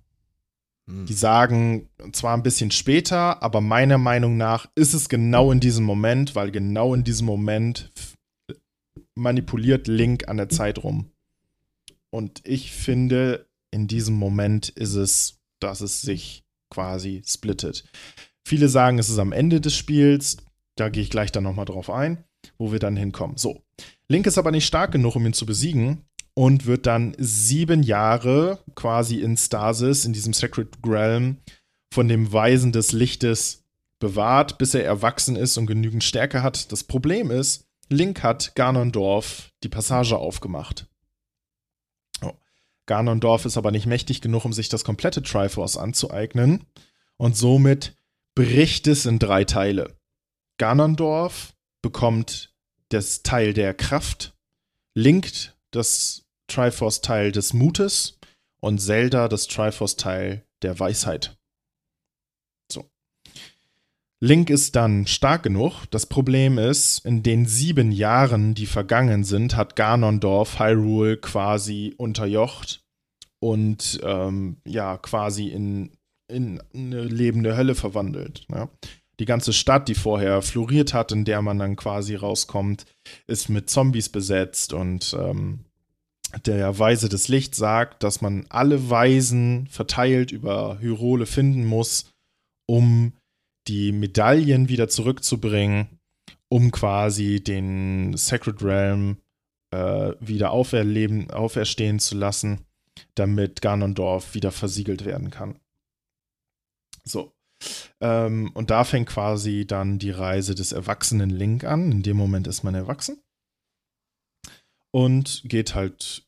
Hm. Die sagen zwar ein bisschen später, aber meiner Meinung nach ist es genau in diesem Moment, weil genau in diesem Moment manipuliert Link an der Zeit rum. Und ich finde, in diesem Moment ist es, dass es sich quasi splittet. Viele sagen, es ist am Ende des Spiels. Da gehe ich gleich dann nochmal drauf ein, wo wir dann hinkommen. So, Link ist aber nicht stark genug, um ihn zu besiegen und wird dann sieben Jahre quasi in Stasis, in diesem Sacred Realm, von dem Weisen des Lichtes bewahrt, bis er erwachsen ist und genügend Stärke hat. Das Problem ist, Link hat Ganondorf die Passage aufgemacht. Oh. Ganondorf ist aber nicht mächtig genug, um sich das komplette Triforce anzueignen. Und somit bricht es in drei Teile. Ganondorf bekommt das Teil der Kraft, Link das Triforce-Teil des Mutes und Zelda das Triforce-Teil der Weisheit. So. Link ist dann stark genug. Das Problem ist, in den sieben Jahren, die vergangen sind, hat Ganondorf Hyrule quasi unterjocht und ähm, ja, quasi in, in eine lebende Hölle verwandelt. Ja. Die ganze Stadt, die vorher floriert hat, in der man dann quasi rauskommt, ist mit Zombies besetzt und ähm, der Weise des Lichts sagt, dass man alle Weisen verteilt über Hyrule finden muss, um die Medaillen wieder zurückzubringen, um quasi den Sacred Realm äh, wieder auferleben, auferstehen zu lassen, damit Ganondorf wieder versiegelt werden kann. So. Ähm, und da fängt quasi dann die Reise des erwachsenen Link an. In dem Moment ist man erwachsen. Und geht halt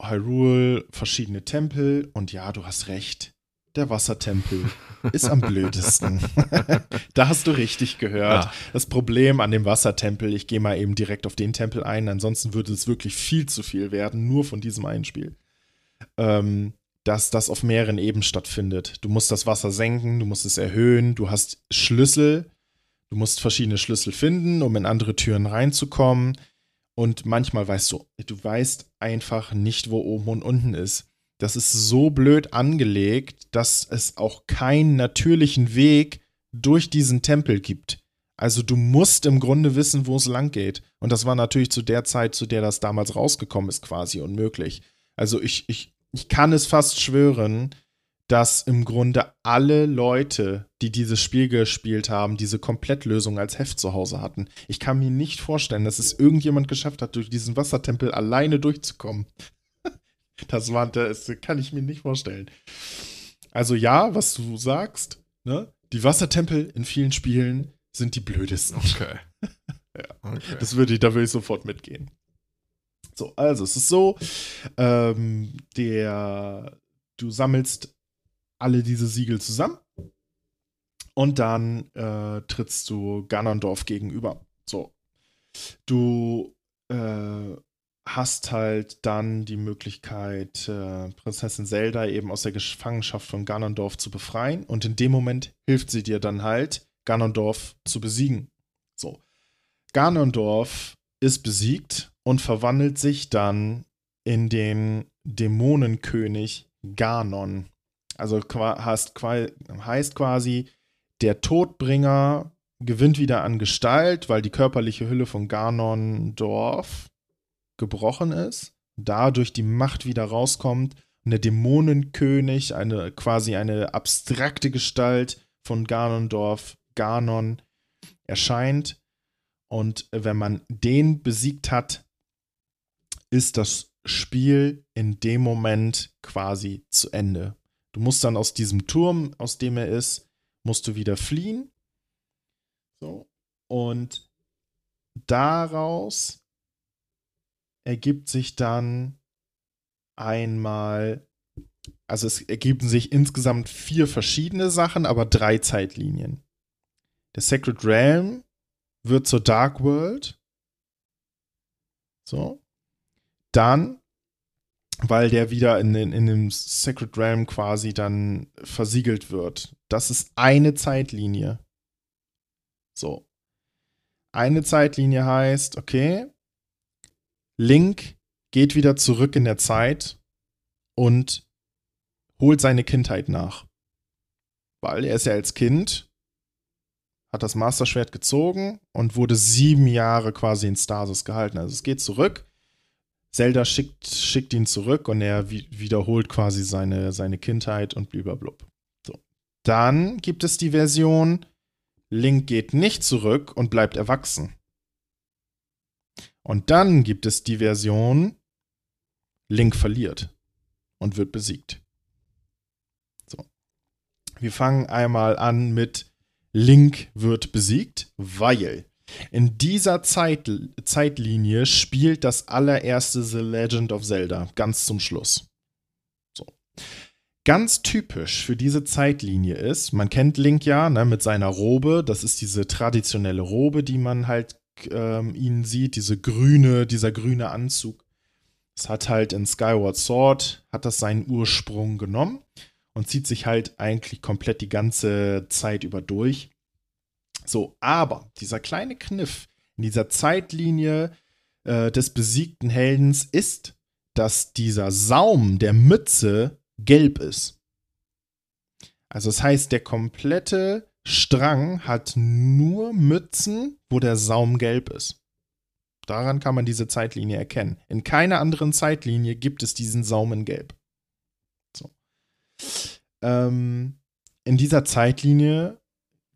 Hyrule, verschiedene Tempel. Und ja, du hast recht. Der Wassertempel ist am blödesten. da hast du richtig gehört. Ja. Das Problem an dem Wassertempel, ich gehe mal eben direkt auf den Tempel ein, ansonsten würde es wirklich viel zu viel werden, nur von diesem einen Spiel. Ähm, dass das auf mehreren Ebenen stattfindet. Du musst das Wasser senken, du musst es erhöhen, du hast Schlüssel, du musst verschiedene Schlüssel finden, um in andere Türen reinzukommen. Und manchmal weißt du, du weißt einfach nicht, wo oben und unten ist. Das ist so blöd angelegt, dass es auch keinen natürlichen Weg durch diesen Tempel gibt. Also du musst im Grunde wissen, wo es lang geht. Und das war natürlich zu der Zeit, zu der das damals rausgekommen ist, quasi unmöglich. Also ich, ich ich kann es fast schwören, dass im Grunde alle Leute, die dieses Spiel gespielt haben, diese Komplettlösung als Heft zu Hause hatten. Ich kann mir nicht vorstellen, dass es irgendjemand geschafft hat, durch diesen Wassertempel alleine durchzukommen. Das, war, das kann ich mir nicht vorstellen. Also ja, was du sagst, ne? Die Wassertempel in vielen Spielen sind die blödesten. Okay. ja. okay. Das würde ich, da würde ich sofort mitgehen. So, also es ist so, ähm, der, du sammelst alle diese Siegel zusammen und dann äh, trittst du Ganondorf gegenüber. So, du äh, hast halt dann die Möglichkeit, äh, Prinzessin Zelda eben aus der Gefangenschaft von Ganondorf zu befreien und in dem Moment hilft sie dir dann halt, Ganondorf zu besiegen. So, Ganondorf ist besiegt und verwandelt sich dann in den Dämonenkönig Ganon. Also heißt, quasi, der Todbringer gewinnt wieder an Gestalt, weil die körperliche Hülle von Ganondorf gebrochen ist, dadurch die Macht wieder rauskommt und der Dämonenkönig, eine quasi eine abstrakte Gestalt von Ganondorf, Ganon, erscheint. Und wenn man den besiegt hat, ist das Spiel in dem Moment quasi zu Ende. Du musst dann aus diesem Turm, aus dem er ist, musst du wieder fliehen. So. Und daraus ergibt sich dann einmal, also es ergeben sich insgesamt vier verschiedene Sachen, aber drei Zeitlinien. Der Sacred Realm wird zur Dark World. So dann, weil der wieder in, in, in dem Sacred Realm quasi dann versiegelt wird. Das ist eine Zeitlinie. So. Eine Zeitlinie heißt, okay, Link geht wieder zurück in der Zeit und holt seine Kindheit nach. Weil er ist ja als Kind, hat das Master Schwert gezogen und wurde sieben Jahre quasi in Stasis gehalten. Also es geht zurück Zelda schickt, schickt ihn zurück und er wiederholt quasi seine, seine Kindheit und blub. So. Dann gibt es die Version, Link geht nicht zurück und bleibt erwachsen. Und dann gibt es die Version, Link verliert und wird besiegt. So. Wir fangen einmal an mit Link wird besiegt, weil in dieser Zeit, Zeitlinie spielt das allererste The Legend of Zelda ganz zum Schluss. Ganz typisch für diese Zeitlinie ist, man kennt Link ja ne, mit seiner Robe, das ist diese traditionelle Robe, die man halt ähm, ihn sieht, diese grüne, dieser grüne Anzug. Es hat halt in Skyward Sword, hat das seinen Ursprung genommen und zieht sich halt eigentlich komplett die ganze Zeit über durch. So, aber dieser kleine Kniff in dieser Zeitlinie äh, des besiegten Heldens ist, dass dieser Saum der Mütze gelb ist. Also das heißt, der komplette Strang hat nur Mützen, wo der Saum gelb ist. Daran kann man diese Zeitlinie erkennen. In keiner anderen Zeitlinie gibt es diesen Saum in Gelb. So. Ähm, in dieser Zeitlinie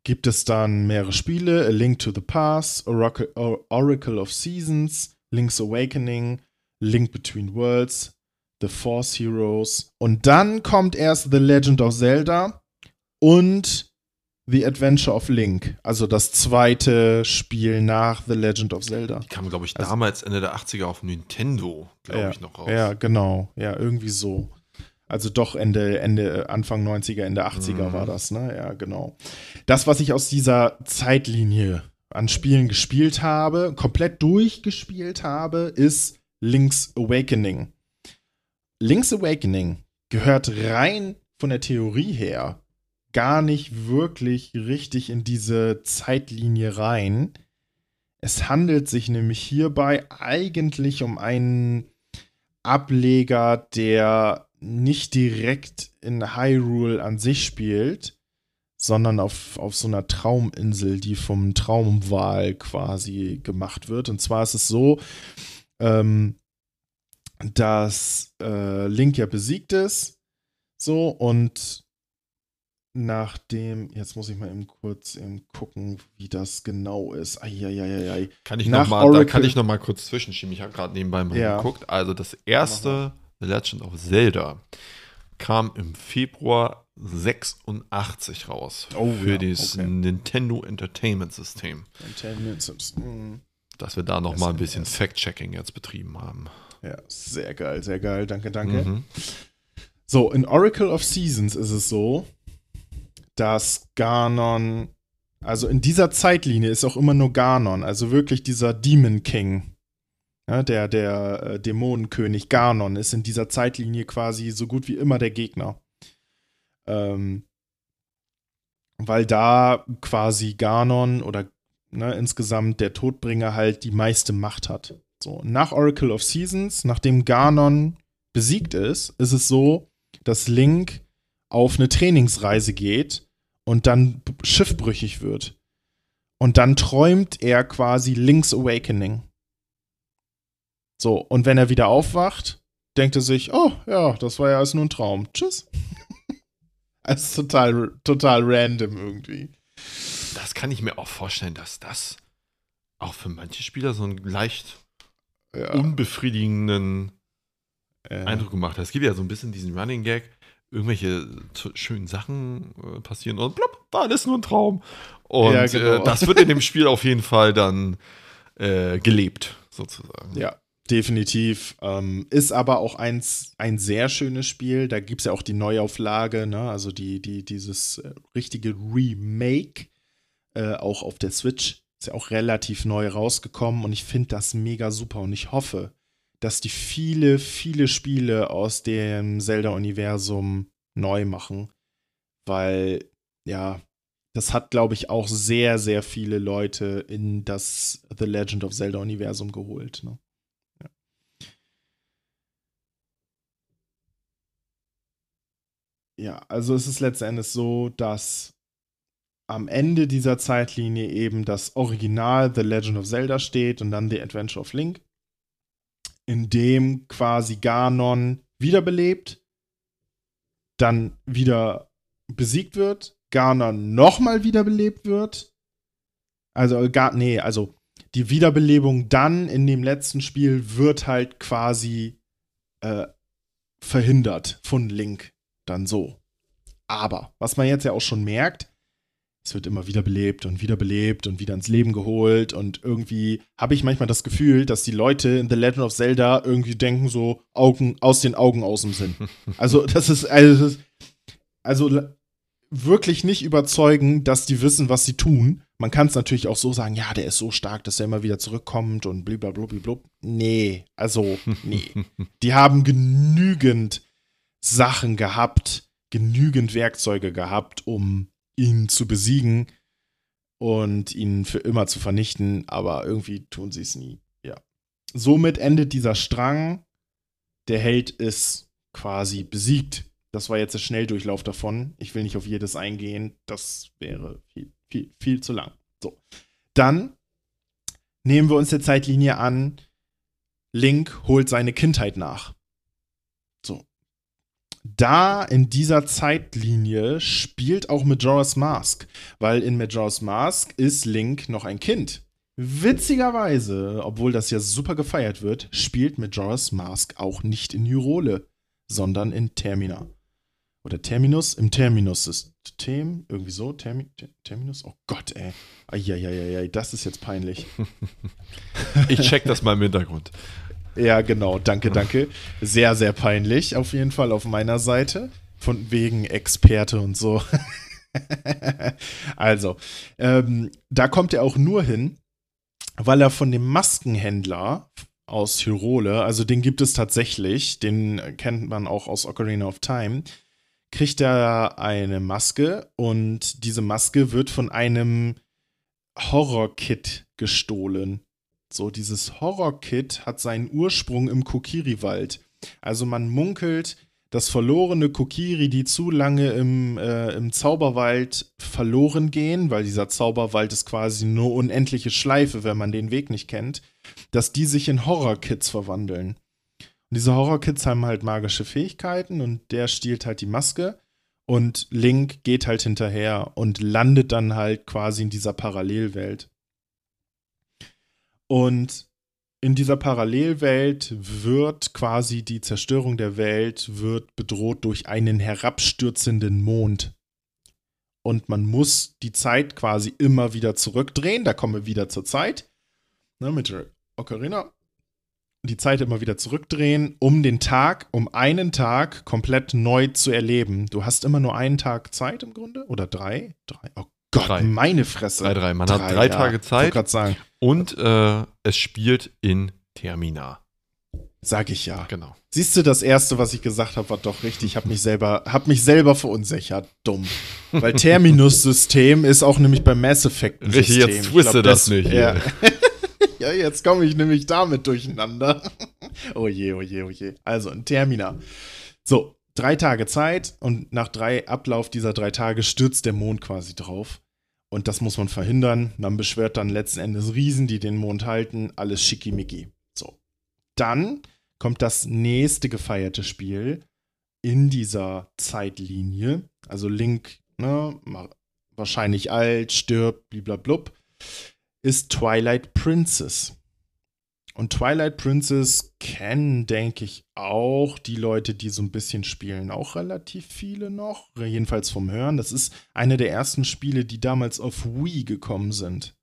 gibt es dann mehrere Spiele: A Link to the Past, Oracle, Oracle of Seasons, Link's Awakening, Link Between Worlds, The Force Heroes. Und dann kommt erst The Legend of Zelda und The Adventure of Link. Also das zweite Spiel nach The Legend of Zelda. Die kam, glaube ich, also, damals Ende der 80er auf Nintendo, glaube ja, ich, noch raus. Ja, genau. Ja, irgendwie so. Also doch Ende, Ende, Anfang 90er, Ende 80er mhm. war das, ne? Ja, genau. Das, was ich aus dieser Zeitlinie an Spielen gespielt habe, komplett durchgespielt habe, ist Link's Awakening. Link's Awakening gehört rein von der Theorie her gar nicht wirklich richtig in diese Zeitlinie rein. Es handelt sich nämlich hierbei eigentlich um einen Ableger, der nicht direkt in Hyrule an sich spielt, sondern auf, auf so einer Trauminsel, die vom Traumwal quasi gemacht wird. Und zwar ist es so, ähm, dass äh, Link ja besiegt ist. So, und nachdem, jetzt muss ich mal eben kurz eben gucken, wie das genau ist. Eieieiei. Kann ich Nach noch mal, da kann ich noch mal kurz zwischenschieben. Ich habe gerade nebenbei mal ja. geguckt. Also das erste The Legend of Zelda kam im Februar 86 raus oh, für ja, das okay. Nintendo Entertainment System. Entertainment System. Mhm. Dass wir da noch das mal ein bisschen Fact-Checking jetzt betrieben haben. Ja, sehr geil, sehr geil. Danke, danke. Mhm. So, in Oracle of Seasons ist es so, dass Ganon, also in dieser Zeitlinie ist auch immer nur Ganon, also wirklich dieser Demon King. Ja, der der äh, Dämonenkönig Ganon ist in dieser Zeitlinie quasi so gut wie immer der Gegner. Ähm, weil da quasi Ganon oder ne, insgesamt der Todbringer halt die meiste Macht hat. So, nach Oracle of Seasons, nachdem Ganon besiegt ist, ist es so, dass Link auf eine Trainingsreise geht und dann schiffbrüchig wird. Und dann träumt er quasi Link's Awakening. So, und wenn er wieder aufwacht, denkt er sich, oh ja, das war ja alles nur ein Traum. Tschüss. Es ist total, total random irgendwie. Das kann ich mir auch vorstellen, dass das auch für manche Spieler so einen leicht ja. unbefriedigenden ja. Eindruck gemacht hat. Es gibt ja so ein bisschen diesen Running Gag, irgendwelche schönen Sachen äh, passieren und plopp, war alles nur ein Traum. Und ja, genau. äh, das wird in dem Spiel auf jeden Fall dann äh, gelebt, sozusagen. Ja, Definitiv. Ähm, ist aber auch eins, ein sehr schönes Spiel. Da gibt es ja auch die Neuauflage, ne? also die, die, dieses äh, richtige Remake, äh, auch auf der Switch. Ist ja auch relativ neu rausgekommen und ich finde das mega super und ich hoffe, dass die viele, viele Spiele aus dem Zelda-Universum neu machen, weil, ja, das hat, glaube ich, auch sehr, sehr viele Leute in das The Legend of Zelda-Universum geholt. Ne? Ja, also es ist letztendlich so, dass am Ende dieser Zeitlinie eben das Original The Legend of Zelda steht und dann The Adventure of Link, in dem quasi Ganon wiederbelebt, dann wieder besiegt wird, Ganon nochmal wiederbelebt wird. Also, gar, nee, also die Wiederbelebung dann in dem letzten Spiel wird halt quasi äh, verhindert von Link dann so. Aber, was man jetzt ja auch schon merkt, es wird immer wieder belebt und wieder belebt und wieder ins Leben geholt. Und irgendwie habe ich manchmal das Gefühl, dass die Leute in The Legend of Zelda irgendwie denken, so Augen aus den Augen aus dem Sinn. Also, das ist, also, das ist, also wirklich nicht überzeugen, dass die wissen, was sie tun. Man kann es natürlich auch so sagen, ja, der ist so stark, dass er immer wieder zurückkommt und blablabla. Nee, also, nee. die haben genügend Sachen gehabt, genügend Werkzeuge gehabt, um ihn zu besiegen und ihn für immer zu vernichten, aber irgendwie tun sie es nie. Ja. Somit endet dieser Strang. Der Held ist quasi besiegt. Das war jetzt der Schnelldurchlauf davon. Ich will nicht auf jedes eingehen. Das wäre viel, viel, viel zu lang. So. Dann nehmen wir uns der Zeitlinie an. Link holt seine Kindheit nach. Da in dieser Zeitlinie spielt auch Majora's Mask, weil in Majora's Mask ist Link noch ein Kind. Witzigerweise, obwohl das ja super gefeiert wird, spielt Majora's Mask auch nicht in Hyrule, sondern in Termina. Oder Terminus? Im Terminus-System? Irgendwie so? Termi Terminus? Oh Gott, ey. Eieieiei, das ist jetzt peinlich. ich check das mal im Hintergrund. Ja, genau. Danke, danke. Sehr, sehr peinlich auf jeden Fall auf meiner Seite. Von wegen Experte und so. also, ähm, da kommt er auch nur hin, weil er von dem Maskenhändler aus Hyrule, also den gibt es tatsächlich, den kennt man auch aus Ocarina of Time, kriegt er eine Maske und diese Maske wird von einem Horror-Kit gestohlen. So, dieses Horror-Kit hat seinen Ursprung im Kokiri-Wald. Also man munkelt, dass verlorene Kokiri, die zu lange im, äh, im Zauberwald verloren gehen, weil dieser Zauberwald ist quasi nur unendliche Schleife, wenn man den Weg nicht kennt, dass die sich in Horror-Kits verwandeln. Und diese Horror-Kits haben halt magische Fähigkeiten und der stiehlt halt die Maske und Link geht halt hinterher und landet dann halt quasi in dieser Parallelwelt. Und in dieser Parallelwelt wird quasi die Zerstörung der Welt wird bedroht durch einen herabstürzenden Mond. Und man muss die Zeit quasi immer wieder zurückdrehen. Da kommen wir wieder zur Zeit. Ne, mit Ocarina. Die Zeit immer wieder zurückdrehen, um den Tag, um einen Tag komplett neu zu erleben. Du hast immer nur einen Tag Zeit im Grunde? Oder drei? Drei. Oh Gott, drei. meine Fresse. Drei, drei. Man drei, hat drei ja. Tage Zeit. Ich sagen. Und äh, es spielt in Termina. Sag ich ja. Genau. Siehst du, das erste, was ich gesagt habe, war doch richtig. Ich habe mich selber, hab mich selber verunsichert. Dumm. Weil Terminus-System ist auch nämlich beim Mass Effect Richtig, System. jetzt twiste das, das, nicht. Ja, ja jetzt komme ich nämlich damit durcheinander. oh je, oh je, oh je. Also, ein Termina. So, drei Tage Zeit und nach drei Ablauf dieser drei Tage stürzt der Mond quasi drauf. Und das muss man verhindern. Man beschwört dann letzten Endes Riesen, die den Mond halten. Alles schickimicki. So. Dann kommt das nächste gefeierte Spiel in dieser Zeitlinie. Also Link, ne, wahrscheinlich alt, stirbt, bliblablub, ist Twilight Princess. Und Twilight Princess kennen, denke ich, auch die Leute, die so ein bisschen spielen, auch relativ viele noch. Jedenfalls vom Hören. Das ist eine der ersten Spiele, die damals auf Wii gekommen sind.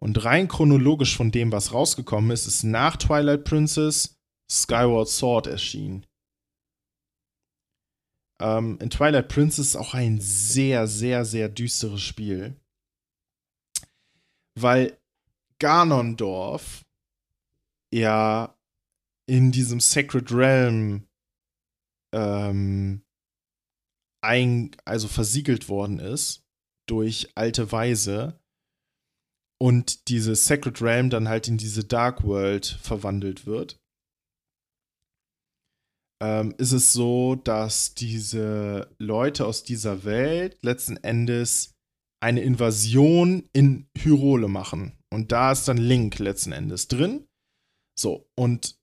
Und rein chronologisch von dem, was rausgekommen ist, ist nach Twilight Princess Skyward Sword erschienen. Ähm, in Twilight Princess ist auch ein sehr, sehr, sehr düsteres Spiel. Weil Ganondorf ja in diesem Sacred Realm ähm, ein, also versiegelt worden ist durch alte Weise und diese Sacred Realm dann halt in diese Dark World verwandelt wird, ähm, ist es so, dass diese Leute aus dieser Welt letzten Endes eine Invasion in Hyrule machen. Und da ist dann Link letzten Endes drin. So, und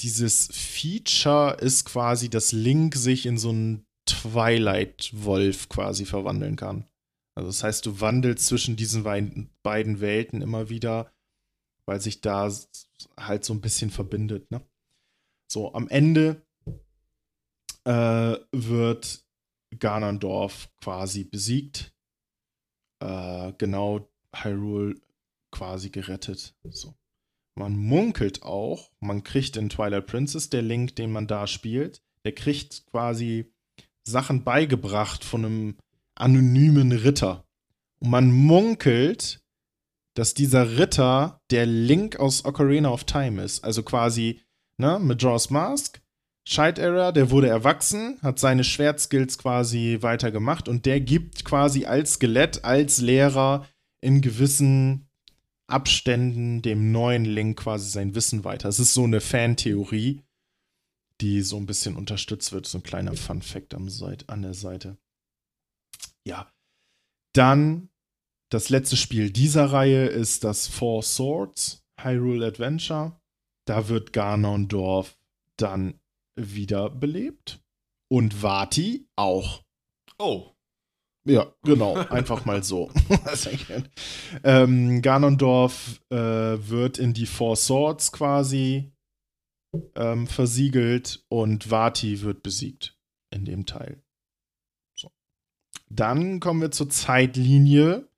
dieses Feature ist quasi, dass Link sich in so einen Twilight-Wolf quasi verwandeln kann. Also das heißt, du wandelst zwischen diesen beiden Welten immer wieder, weil sich da halt so ein bisschen verbindet. Ne? So, am Ende äh, wird Ganondorf quasi besiegt äh, genau Hyrule quasi gerettet. So. Man munkelt auch, man kriegt in Twilight Princess, der Link, den man da spielt, der kriegt quasi Sachen beigebracht von einem anonymen Ritter. Und man munkelt, dass dieser Ritter der Link aus Ocarina of Time ist. Also quasi, ne, Majora's Mask, Scheid Era, der wurde erwachsen, hat seine Schwertskills quasi weitergemacht und der gibt quasi als Skelett, als Lehrer in gewissen Abständen dem neuen Link quasi sein Wissen weiter. Es ist so eine Fantheorie, die so ein bisschen unterstützt wird. So ein kleiner Fun-Fact an der Seite. Ja. Dann das letzte Spiel dieser Reihe ist das Four Swords Hyrule Adventure. Da wird Ganondorf dann wiederbelebt. Und Vati auch. Oh. Ja, genau. Einfach mal so. ähm, Ganondorf äh, wird in die Four Swords quasi ähm, versiegelt und Vati wird besiegt in dem Teil. So. Dann kommen wir zur Zeitlinie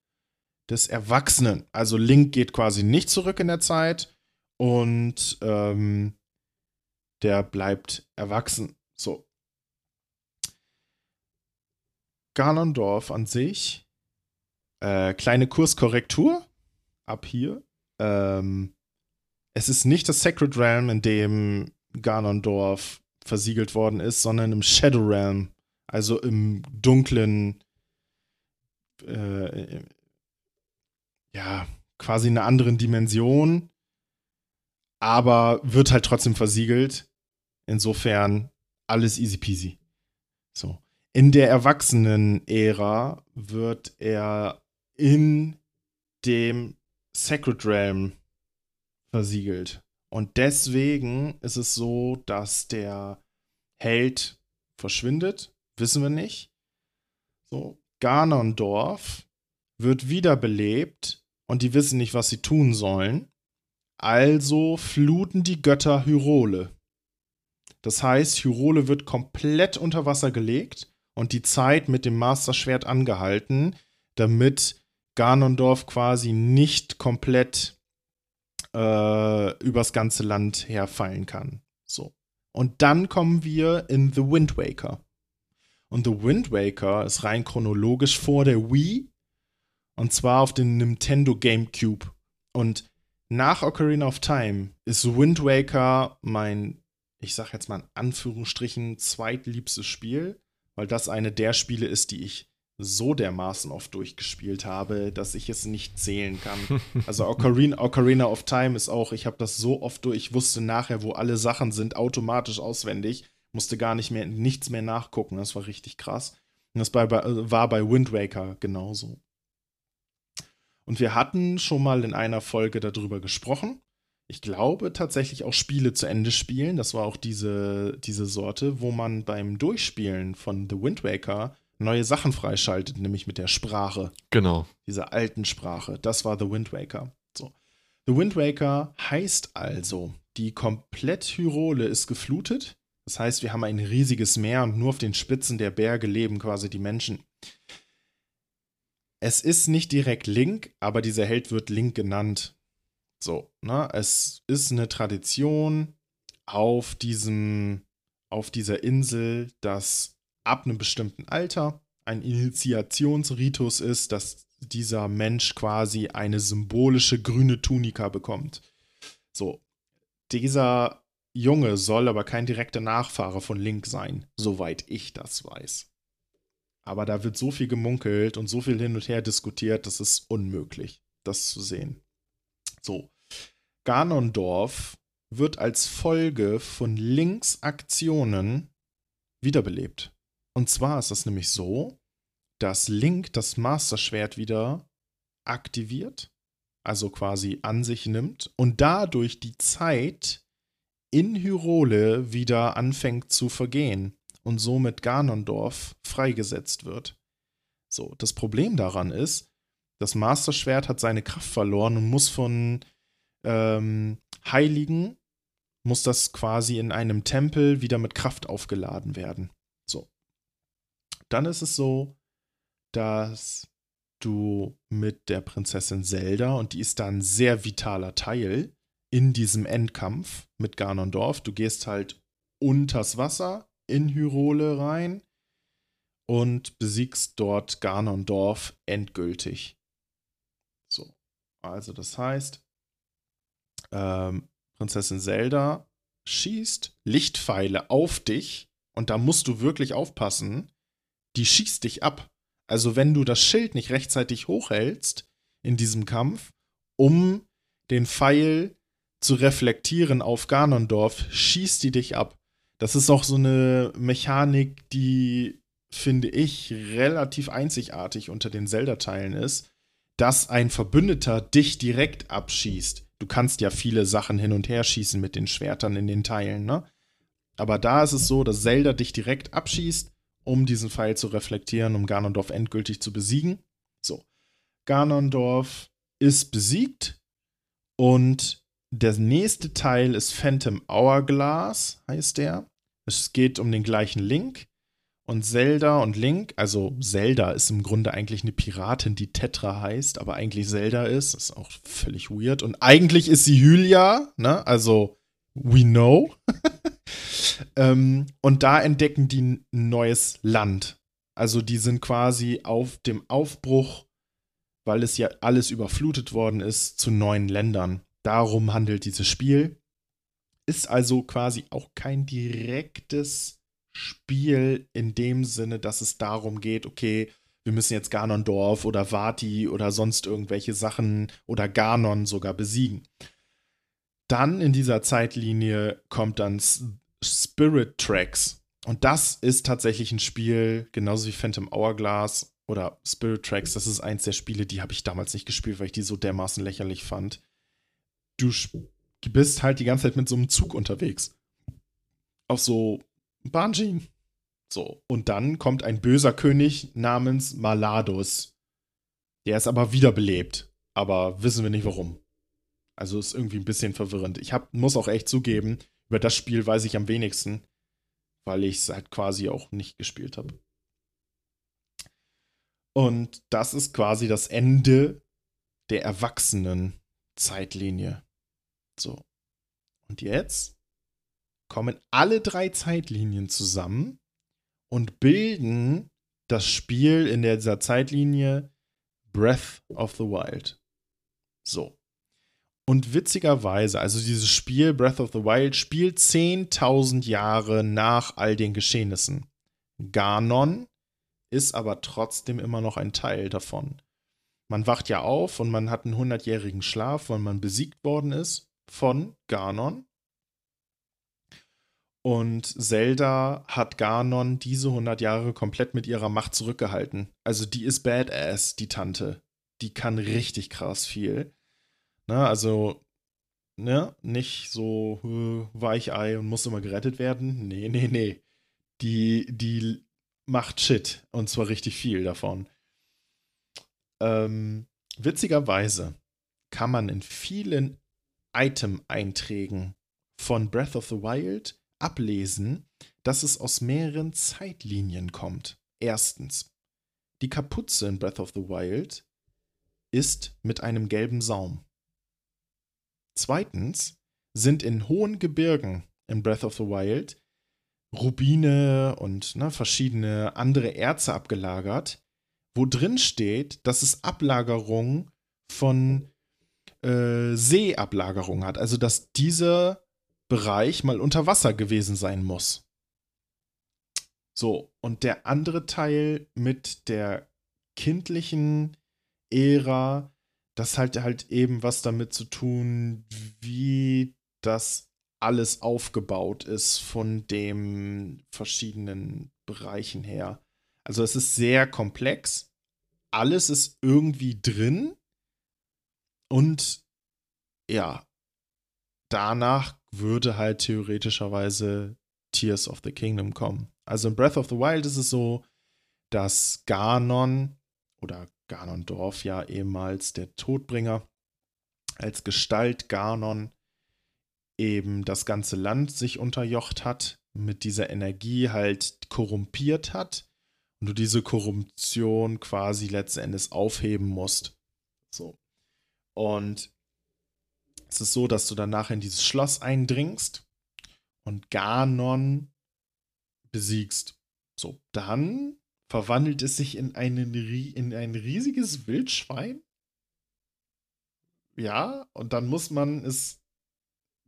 des Erwachsenen. Also Link geht quasi nicht zurück in der Zeit und ähm, der bleibt erwachsen. So. Ganondorf an sich. Äh, kleine Kurskorrektur. Ab hier. Ähm, es ist nicht das Sacred Realm, in dem Ganondorf versiegelt worden ist, sondern im Shadow Realm. Also im dunklen, äh, ja, quasi in einer anderen Dimension. Aber wird halt trotzdem versiegelt. Insofern alles easy peasy. So. In der Erwachsenen-Ära wird er in dem Sacred Realm versiegelt. Und deswegen ist es so, dass der Held verschwindet. Wissen wir nicht. So, Ganondorf wird wiederbelebt und die wissen nicht, was sie tun sollen. Also fluten die Götter Hyrule. Das heißt, Hyrule wird komplett unter Wasser gelegt und die Zeit mit dem Master-Schwert angehalten, damit Ganondorf quasi nicht komplett äh, übers ganze Land herfallen kann. So. Und dann kommen wir in The Wind Waker. Und The Wind Waker ist rein chronologisch vor der Wii. Und zwar auf dem Nintendo GameCube. Und nach Ocarina of Time ist Wind Waker mein ich sag jetzt mal in Anführungsstrichen, zweitliebstes Spiel, weil das eine der Spiele ist, die ich so dermaßen oft durchgespielt habe, dass ich es nicht zählen kann. Also Ocarina, Ocarina of Time ist auch, ich habe das so oft durch, ich wusste nachher, wo alle Sachen sind, automatisch auswendig, musste gar nicht mehr, nichts mehr nachgucken, das war richtig krass. Und das bei, war bei Wind Waker genauso. Und wir hatten schon mal in einer Folge darüber gesprochen, ich glaube, tatsächlich auch Spiele zu Ende spielen. Das war auch diese, diese Sorte, wo man beim Durchspielen von The Wind Waker neue Sachen freischaltet, nämlich mit der Sprache. Genau. Dieser alten Sprache. Das war The Wind Waker. So. The Wind Waker heißt also, die komplett Hyrule ist geflutet. Das heißt, wir haben ein riesiges Meer und nur auf den Spitzen der Berge leben quasi die Menschen. Es ist nicht direkt Link, aber dieser Held wird Link genannt. So, ne? Es ist eine Tradition auf diesem, auf dieser Insel, dass ab einem bestimmten Alter ein Initiationsritus ist, dass dieser Mensch quasi eine symbolische grüne Tunika bekommt. So, dieser Junge soll aber kein direkter Nachfahre von Link sein, soweit ich das weiß. Aber da wird so viel gemunkelt und so viel hin und her diskutiert, das ist unmöglich, das zu sehen. So. Ganondorf wird als Folge von Links Aktionen wiederbelebt. Und zwar ist das nämlich so, dass Link das Master-Schwert wieder aktiviert, also quasi an sich nimmt und dadurch die Zeit in Hyrule wieder anfängt zu vergehen und somit Ganondorf freigesetzt wird. So, das Problem daran ist, das Master Schwert hat seine Kraft verloren und muss von ähm, Heiligen, muss das quasi in einem Tempel wieder mit Kraft aufgeladen werden. So. Dann ist es so, dass du mit der Prinzessin Zelda und die ist da ein sehr vitaler Teil in diesem Endkampf mit Ganondorf. Du gehst halt unters Wasser in Hyrule rein und besiegst dort Ganondorf endgültig. So, also das heißt, ähm, Prinzessin Zelda schießt Lichtpfeile auf dich und da musst du wirklich aufpassen, die schießt dich ab. Also wenn du das Schild nicht rechtzeitig hochhältst in diesem Kampf, um den Pfeil zu reflektieren auf Ganondorf, schießt die dich ab. Das ist auch so eine Mechanik, die, finde ich, relativ einzigartig unter den Zelda-Teilen ist, dass ein Verbündeter dich direkt abschießt. Du kannst ja viele Sachen hin und her schießen mit den Schwertern in den Teilen, ne? Aber da ist es so, dass Zelda dich direkt abschießt, um diesen Pfeil zu reflektieren, um Ganondorf endgültig zu besiegen. So. Ganondorf ist besiegt und der nächste Teil ist Phantom Hourglass, heißt der. Es geht um den gleichen Link. Und Zelda und Link, also Zelda ist im Grunde eigentlich eine Piratin, die Tetra heißt, aber eigentlich Zelda ist. ist auch völlig weird. Und eigentlich ist sie Hylia, ne? Also, we know. ähm, und da entdecken die ein neues Land. Also, die sind quasi auf dem Aufbruch, weil es ja alles überflutet worden ist, zu neuen Ländern. Darum handelt dieses Spiel. Ist also quasi auch kein direktes Spiel in dem Sinne, dass es darum geht, okay, wir müssen jetzt Ganondorf oder Vati oder sonst irgendwelche Sachen oder Ganon sogar besiegen. Dann in dieser Zeitlinie kommt dann Spirit Tracks. Und das ist tatsächlich ein Spiel, genauso wie Phantom Hourglass oder Spirit Tracks. Das ist eins der Spiele, die habe ich damals nicht gespielt, weil ich die so dermaßen lächerlich fand du bist halt die ganze Zeit mit so einem Zug unterwegs. Auf so Bahnschienen. So. Und dann kommt ein böser König namens Malados. Der ist aber wiederbelebt. Aber wissen wir nicht warum. Also ist irgendwie ein bisschen verwirrend. Ich hab, muss auch echt zugeben, über das Spiel weiß ich am wenigsten, weil ich es halt quasi auch nicht gespielt habe. Und das ist quasi das Ende der Erwachsenen-Zeitlinie. So. Und jetzt kommen alle drei Zeitlinien zusammen und bilden das Spiel in dieser Zeitlinie Breath of the Wild. So. Und witzigerweise, also dieses Spiel Breath of the Wild spielt 10.000 Jahre nach all den Geschehnissen. Ganon ist aber trotzdem immer noch ein Teil davon. Man wacht ja auf und man hat einen 100-jährigen Schlaf, weil man besiegt worden ist von Ganon. Und Zelda hat Ganon diese 100 Jahre komplett mit ihrer Macht zurückgehalten. Also die ist badass, die Tante. Die kann richtig krass viel. Na, also, ne, nicht so äh, Weichei und muss immer gerettet werden. Nee, nee, nee. Die, die macht Shit. Und zwar richtig viel davon. Ähm, witzigerweise kann man in vielen Item-Einträgen von Breath of the Wild ablesen, dass es aus mehreren Zeitlinien kommt. Erstens, die Kapuze in Breath of the Wild ist mit einem gelben Saum. Zweitens sind in hohen Gebirgen in Breath of the Wild Rubine und ne, verschiedene andere Erze abgelagert, wo drin steht, dass es Ablagerungen von äh, Seeablagerung hat. Also dass dieser Bereich mal unter Wasser gewesen sein muss. So, und der andere Teil mit der kindlichen Ära, das hat halt eben was damit zu tun, wie das alles aufgebaut ist von den verschiedenen Bereichen her. Also es ist sehr komplex. Alles ist irgendwie drin, und ja, danach würde halt theoretischerweise Tears of the Kingdom kommen. Also in Breath of the Wild ist es so, dass Ganon oder Ganondorf ja ehemals der Todbringer als Gestalt Ganon eben das ganze Land sich unterjocht hat, mit dieser Energie halt korrumpiert hat und du diese Korruption quasi letzten Endes aufheben musst. So. Und es ist so, dass du danach in dieses Schloss eindringst und Ganon besiegst. So, dann verwandelt es sich in, einen, in ein riesiges Wildschwein. Ja, und dann muss man es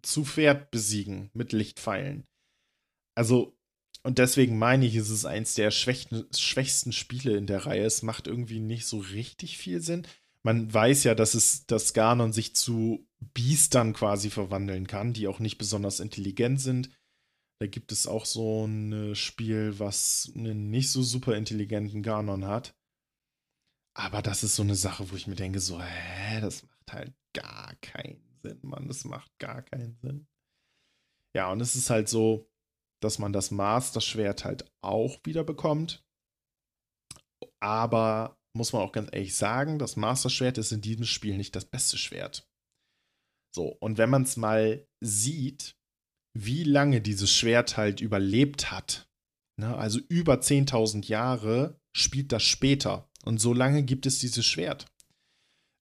zu Pferd besiegen mit Lichtpfeilen. Also, und deswegen meine ich, es ist eins der schwächsten Spiele in der Reihe. Es macht irgendwie nicht so richtig viel Sinn. Man weiß ja, dass es, dass Ganon sich zu Biestern quasi verwandeln kann, die auch nicht besonders intelligent sind. Da gibt es auch so ein Spiel, was einen nicht so super intelligenten Ganon hat. Aber das ist so eine Sache, wo ich mir denke, so, hä, das macht halt gar keinen Sinn, Mann. Das macht gar keinen Sinn. Ja, und es ist halt so, dass man das Master-Schwert halt auch wieder bekommt. Aber muss man auch ganz ehrlich sagen, das Master-Schwert ist in diesem Spiel nicht das beste Schwert. So, und wenn man es mal sieht, wie lange dieses Schwert halt überlebt hat, ne, also über 10.000 Jahre spielt das später. Und so lange gibt es dieses Schwert.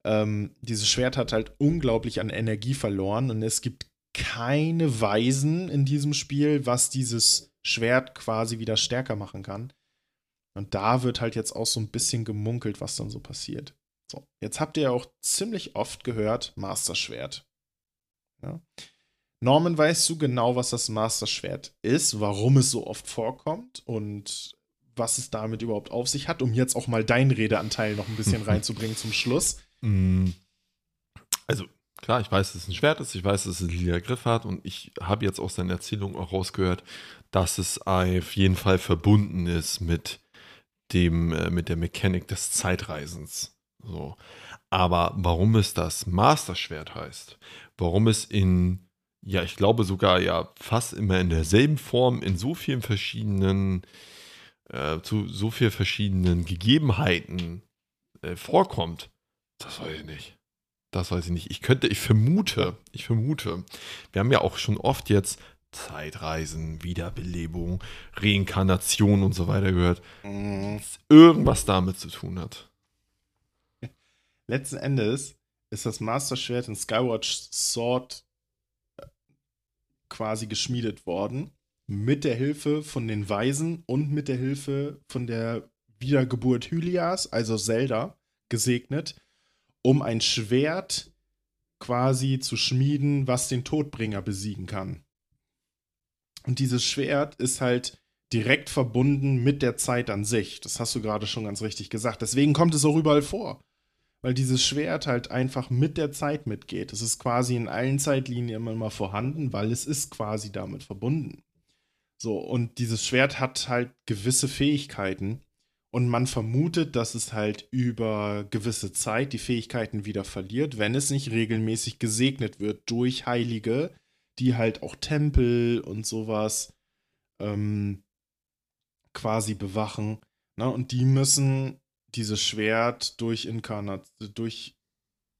Ähm, dieses Schwert hat halt unglaublich an Energie verloren und es gibt keine Weisen in diesem Spiel, was dieses Schwert quasi wieder stärker machen kann. Und da wird halt jetzt auch so ein bisschen gemunkelt, was dann so passiert. So, jetzt habt ihr ja auch ziemlich oft gehört, Master Schwert. Ja. Norman, weißt du genau, was das Master Schwert ist, warum es so oft vorkommt und was es damit überhaupt auf sich hat, um jetzt auch mal deinen Redeanteil noch ein bisschen reinzubringen zum Schluss? Mm. Also, klar, ich weiß, dass es ein Schwert ist, ich weiß, dass es einen lila Griff hat und ich habe jetzt aus seiner Erzählung auch rausgehört, dass es auf jeden Fall verbunden ist mit dem, äh, mit der Mechanik des Zeitreisens. So. Aber warum es das Master-Schwert heißt, warum es in, ja, ich glaube sogar ja fast immer in derselben Form, in so vielen verschiedenen, äh, zu so vielen verschiedenen Gegebenheiten äh, vorkommt, das weiß ich nicht. Das weiß ich nicht. Ich könnte, ich vermute, ich vermute, wir haben ja auch schon oft jetzt Zeitreisen, Wiederbelebung, Reinkarnation und so weiter gehört, mhm. irgendwas damit zu tun hat. Letzten Endes ist das Master Schwert in Skywatch Sword äh, quasi geschmiedet worden. Mit der Hilfe von den Weisen und mit der Hilfe von der Wiedergeburt Hylias, also Zelda, gesegnet, um ein Schwert quasi zu schmieden, was den Todbringer besiegen kann. Und dieses Schwert ist halt direkt verbunden mit der Zeit an sich. Das hast du gerade schon ganz richtig gesagt. Deswegen kommt es auch überall vor. Weil dieses Schwert halt einfach mit der Zeit mitgeht. Es ist quasi in allen Zeitlinien immer mal vorhanden, weil es ist quasi damit verbunden. So, und dieses Schwert hat halt gewisse Fähigkeiten. Und man vermutet, dass es halt über gewisse Zeit die Fähigkeiten wieder verliert, wenn es nicht regelmäßig gesegnet wird durch Heilige, die halt auch Tempel und sowas ähm, quasi bewachen. Ne? Und die müssen dieses Schwert durch Inkarnat durch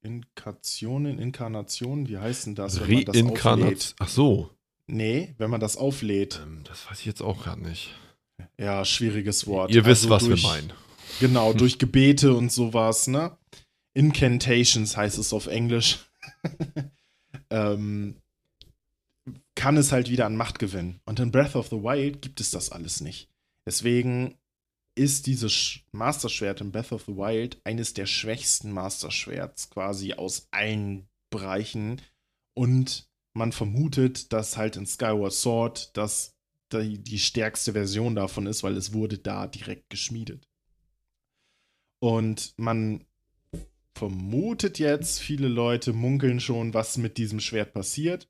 Inkarnationen, Inkarnationen, wie heißt denn das, wenn man das auflädt? Ach so. Nee, wenn man das auflädt. Ähm, das weiß ich jetzt auch gerade nicht. Ja, schwieriges Wort. Ihr wisst, also was durch, wir meinen. Genau, durch Gebete und sowas, ne? Incantations heißt es auf Englisch. ähm, kann es halt wieder an Macht gewinnen. Und in Breath of the Wild gibt es das alles nicht. Deswegen ist dieses Master Schwert in Breath of the Wild eines der schwächsten Master Schwerts quasi aus allen Bereichen. Und man vermutet, dass halt in Skyward Sword das die, die stärkste Version davon ist, weil es wurde da direkt geschmiedet. Und man vermutet jetzt, viele Leute munkeln schon, was mit diesem Schwert passiert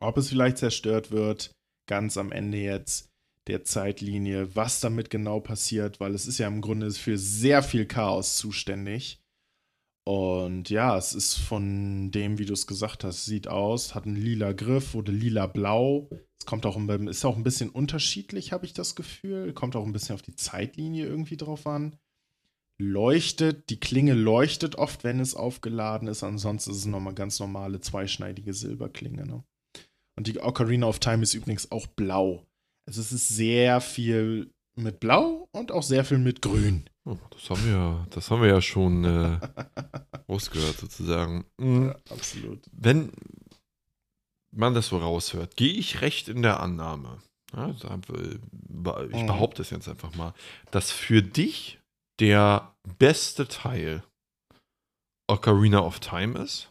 ob es vielleicht zerstört wird, ganz am Ende jetzt der Zeitlinie, was damit genau passiert, weil es ist ja im Grunde für sehr viel Chaos zuständig. Und ja, es ist von dem, wie du es gesagt hast, sieht aus, hat einen lila Griff, wurde lila-blau. Es kommt auch, ist auch ein bisschen unterschiedlich, habe ich das Gefühl. Kommt auch ein bisschen auf die Zeitlinie irgendwie drauf an. Leuchtet, die Klinge leuchtet oft, wenn es aufgeladen ist. Ansonsten ist es nochmal ganz normale zweischneidige Silberklinge. Ne? Und die Ocarina of Time ist übrigens auch blau. Also es ist sehr viel mit Blau und auch sehr viel mit Grün. Oh, das haben wir, das haben wir ja schon äh, rausgehört, sozusagen. Mhm. Ja, absolut. Wenn man das so raushört, gehe ich recht in der Annahme. Ja, ich Mhm. behaupte es jetzt einfach mal, dass für dich der beste Teil Ocarina of Time ist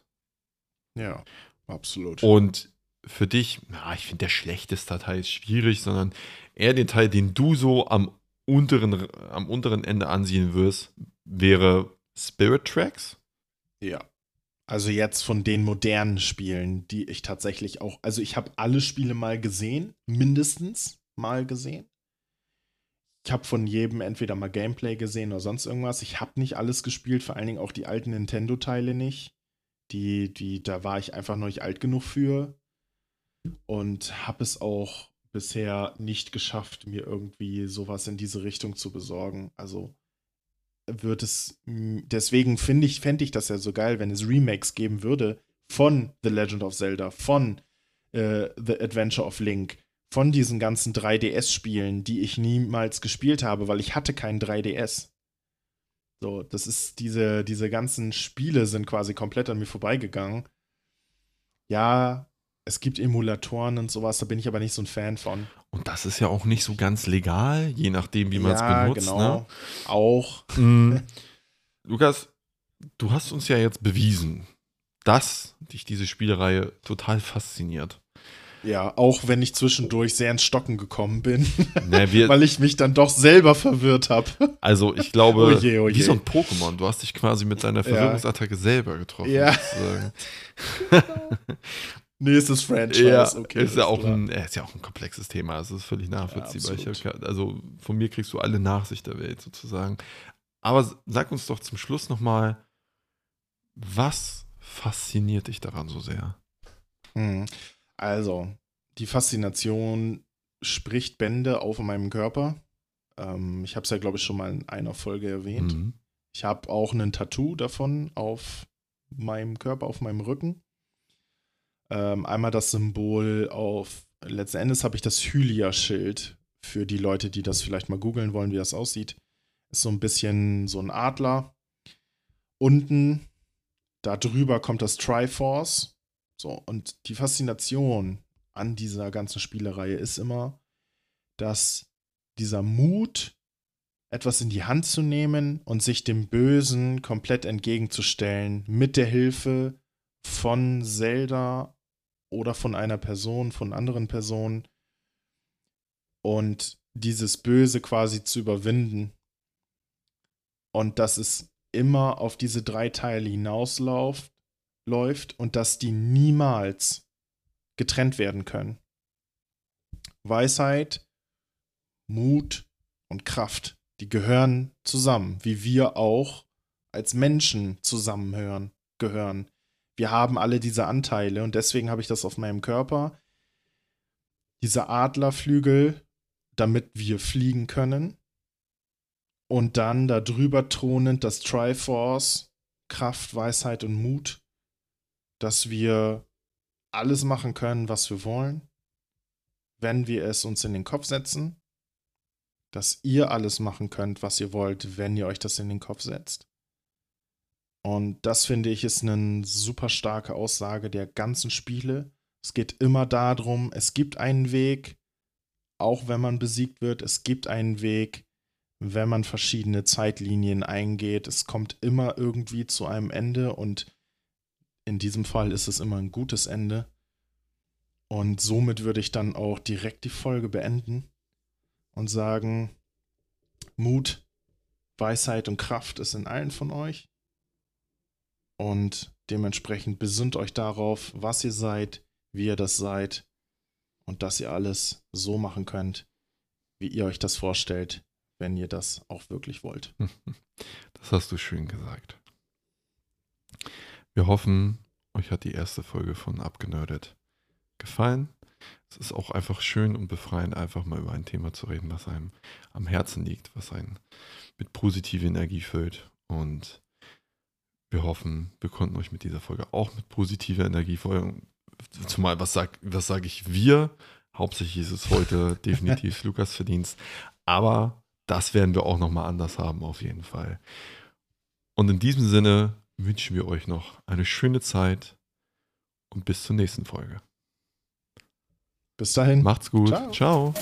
Ja, absolut. und für dich, na, ich finde der schlechteste Teil ist schwierig, sondern eher den Teil, den du so am unteren, am unteren Ende ansehen wirst, wäre Spirit Tracks. Ja. Also jetzt von den modernen Spielen, die ich tatsächlich auch, also ich habe alle Spiele mal gesehen, mindestens mal gesehen. Ich habe von jedem entweder mal Gameplay gesehen oder sonst irgendwas. Ich habe nicht alles gespielt, vor allen Dingen auch die alten Nintendo-Teile nicht. Die, die, da war ich einfach noch nicht alt genug für. Und habe es auch bisher nicht geschafft, mir irgendwie sowas in diese Richtung zu besorgen. Also wird es, deswegen finde ich, fände ich das ja so geil, wenn es Remakes geben würde von The Legend of Zelda, von äh, The Adventure of Link, von diesen ganzen 3DS-Spielen, die ich niemals gespielt habe, weil ich hatte keinen 3DS. So, das ist diese, diese ganzen Spiele sind quasi komplett an mir vorbeigegangen. Ja, es gibt Emulatoren und sowas, da bin ich aber nicht so ein Fan von. Und das ist ja auch nicht so ganz legal, je nachdem, wie man es ja, benutzt. genau. Auch. Ne? Mm. Lukas, du hast uns ja jetzt bewiesen, dass dich diese Spielereihe total fasziniert. Ja, auch wenn ich zwischendurch sehr ins Stocken gekommen bin, Ne, wir, weil ich mich dann doch selber verwirrt habe. also ich glaube, Oh je, oh wie je. so ein Pokémon, du hast dich quasi mit deiner Verwirrungsattacke selber getroffen. Ja. Nächstes Franchise, Ja, okay. ist, ja auch klar. ein, ja, ist ja auch ein komplexes Thema, das ist völlig nachvollziehbar. absolut. hab, also von mir kriegst du alle Nachsicht der Welt sozusagen. Aber sag uns doch zum Schluss nochmal, was fasziniert dich daran so sehr? Hm. Also, die Faszination spricht Bände auf meinem Körper. Ähm, ich habe es ja, glaube ich, schon mal in einer Folge erwähnt. Mhm. Ich habe auch ein Tattoo davon auf meinem Körper, auf meinem Rücken. Ähm, einmal das Symbol auf, letzten Endes habe ich das Hylia-Schild für die Leute, die das vielleicht mal googeln wollen, wie das aussieht. Ist so ein bisschen so ein Adler. Unten, da drüber kommt das Triforce. So, und die Faszination an dieser ganzen Spielereihe ist immer, dass dieser Mut, etwas in die Hand zu nehmen und sich dem Bösen komplett entgegenzustellen, mit der Hilfe von Zelda oder von einer Person, von anderen Personen und dieses Böse quasi zu überwinden. Und dass es immer auf diese drei Teile hinausläuft läuft und dass die niemals getrennt werden können. Weisheit, Mut und Kraft, die gehören zusammen, wie wir auch als Menschen zusammenhören, gehören. Wir haben alle diese Anteile und deswegen habe ich das auf meinem Körper. Diese Adlerflügel, damit wir fliegen können. Und dann darüber thronend das Triforce, Kraft, Weisheit und Mut, dass wir alles machen können, was wir wollen, wenn wir es uns in den Kopf setzen, dass ihr alles machen könnt, was ihr wollt, wenn ihr euch das in den Kopf setzt. Und das finde ich ist eine super starke Aussage der ganzen Spiele. Es geht immer darum, es gibt einen Weg, auch wenn man besiegt wird, es gibt einen Weg, wenn man verschiedene Zeitlinien eingeht. Es kommt immer irgendwie zu einem Ende und in diesem Fall ist es immer ein gutes Ende. Und somit würde ich dann auch direkt die Folge beenden und sagen, Mut, Weisheit und Kraft ist in allen von euch. Und dementsprechend besinnt euch darauf, was ihr seid, wie ihr das seid und dass ihr alles so machen könnt, wie ihr euch das vorstellt, wenn ihr das auch wirklich wollt. Das hast du schön gesagt. Wir hoffen, euch hat die erste Folge von Abgenördet gefallen. Es ist auch einfach schön und befreiend, einfach mal über ein Thema zu reden, was einem am Herzen liegt, was einen mit positiver Energie füllt. Und wir hoffen, wir konnten euch mit dieser Folge auch mit positiver Energie folgen. Zumal, was sage was sag ich wir? Hauptsächlich ist es heute definitiv Lukas Verdienst. Aber das werden wir auch nochmal anders haben, auf jeden Fall. Und in diesem Sinne wünschen wir euch noch eine schöne Zeit und bis zur nächsten Folge. Bis dahin. Macht's gut. Ciao. Ciao.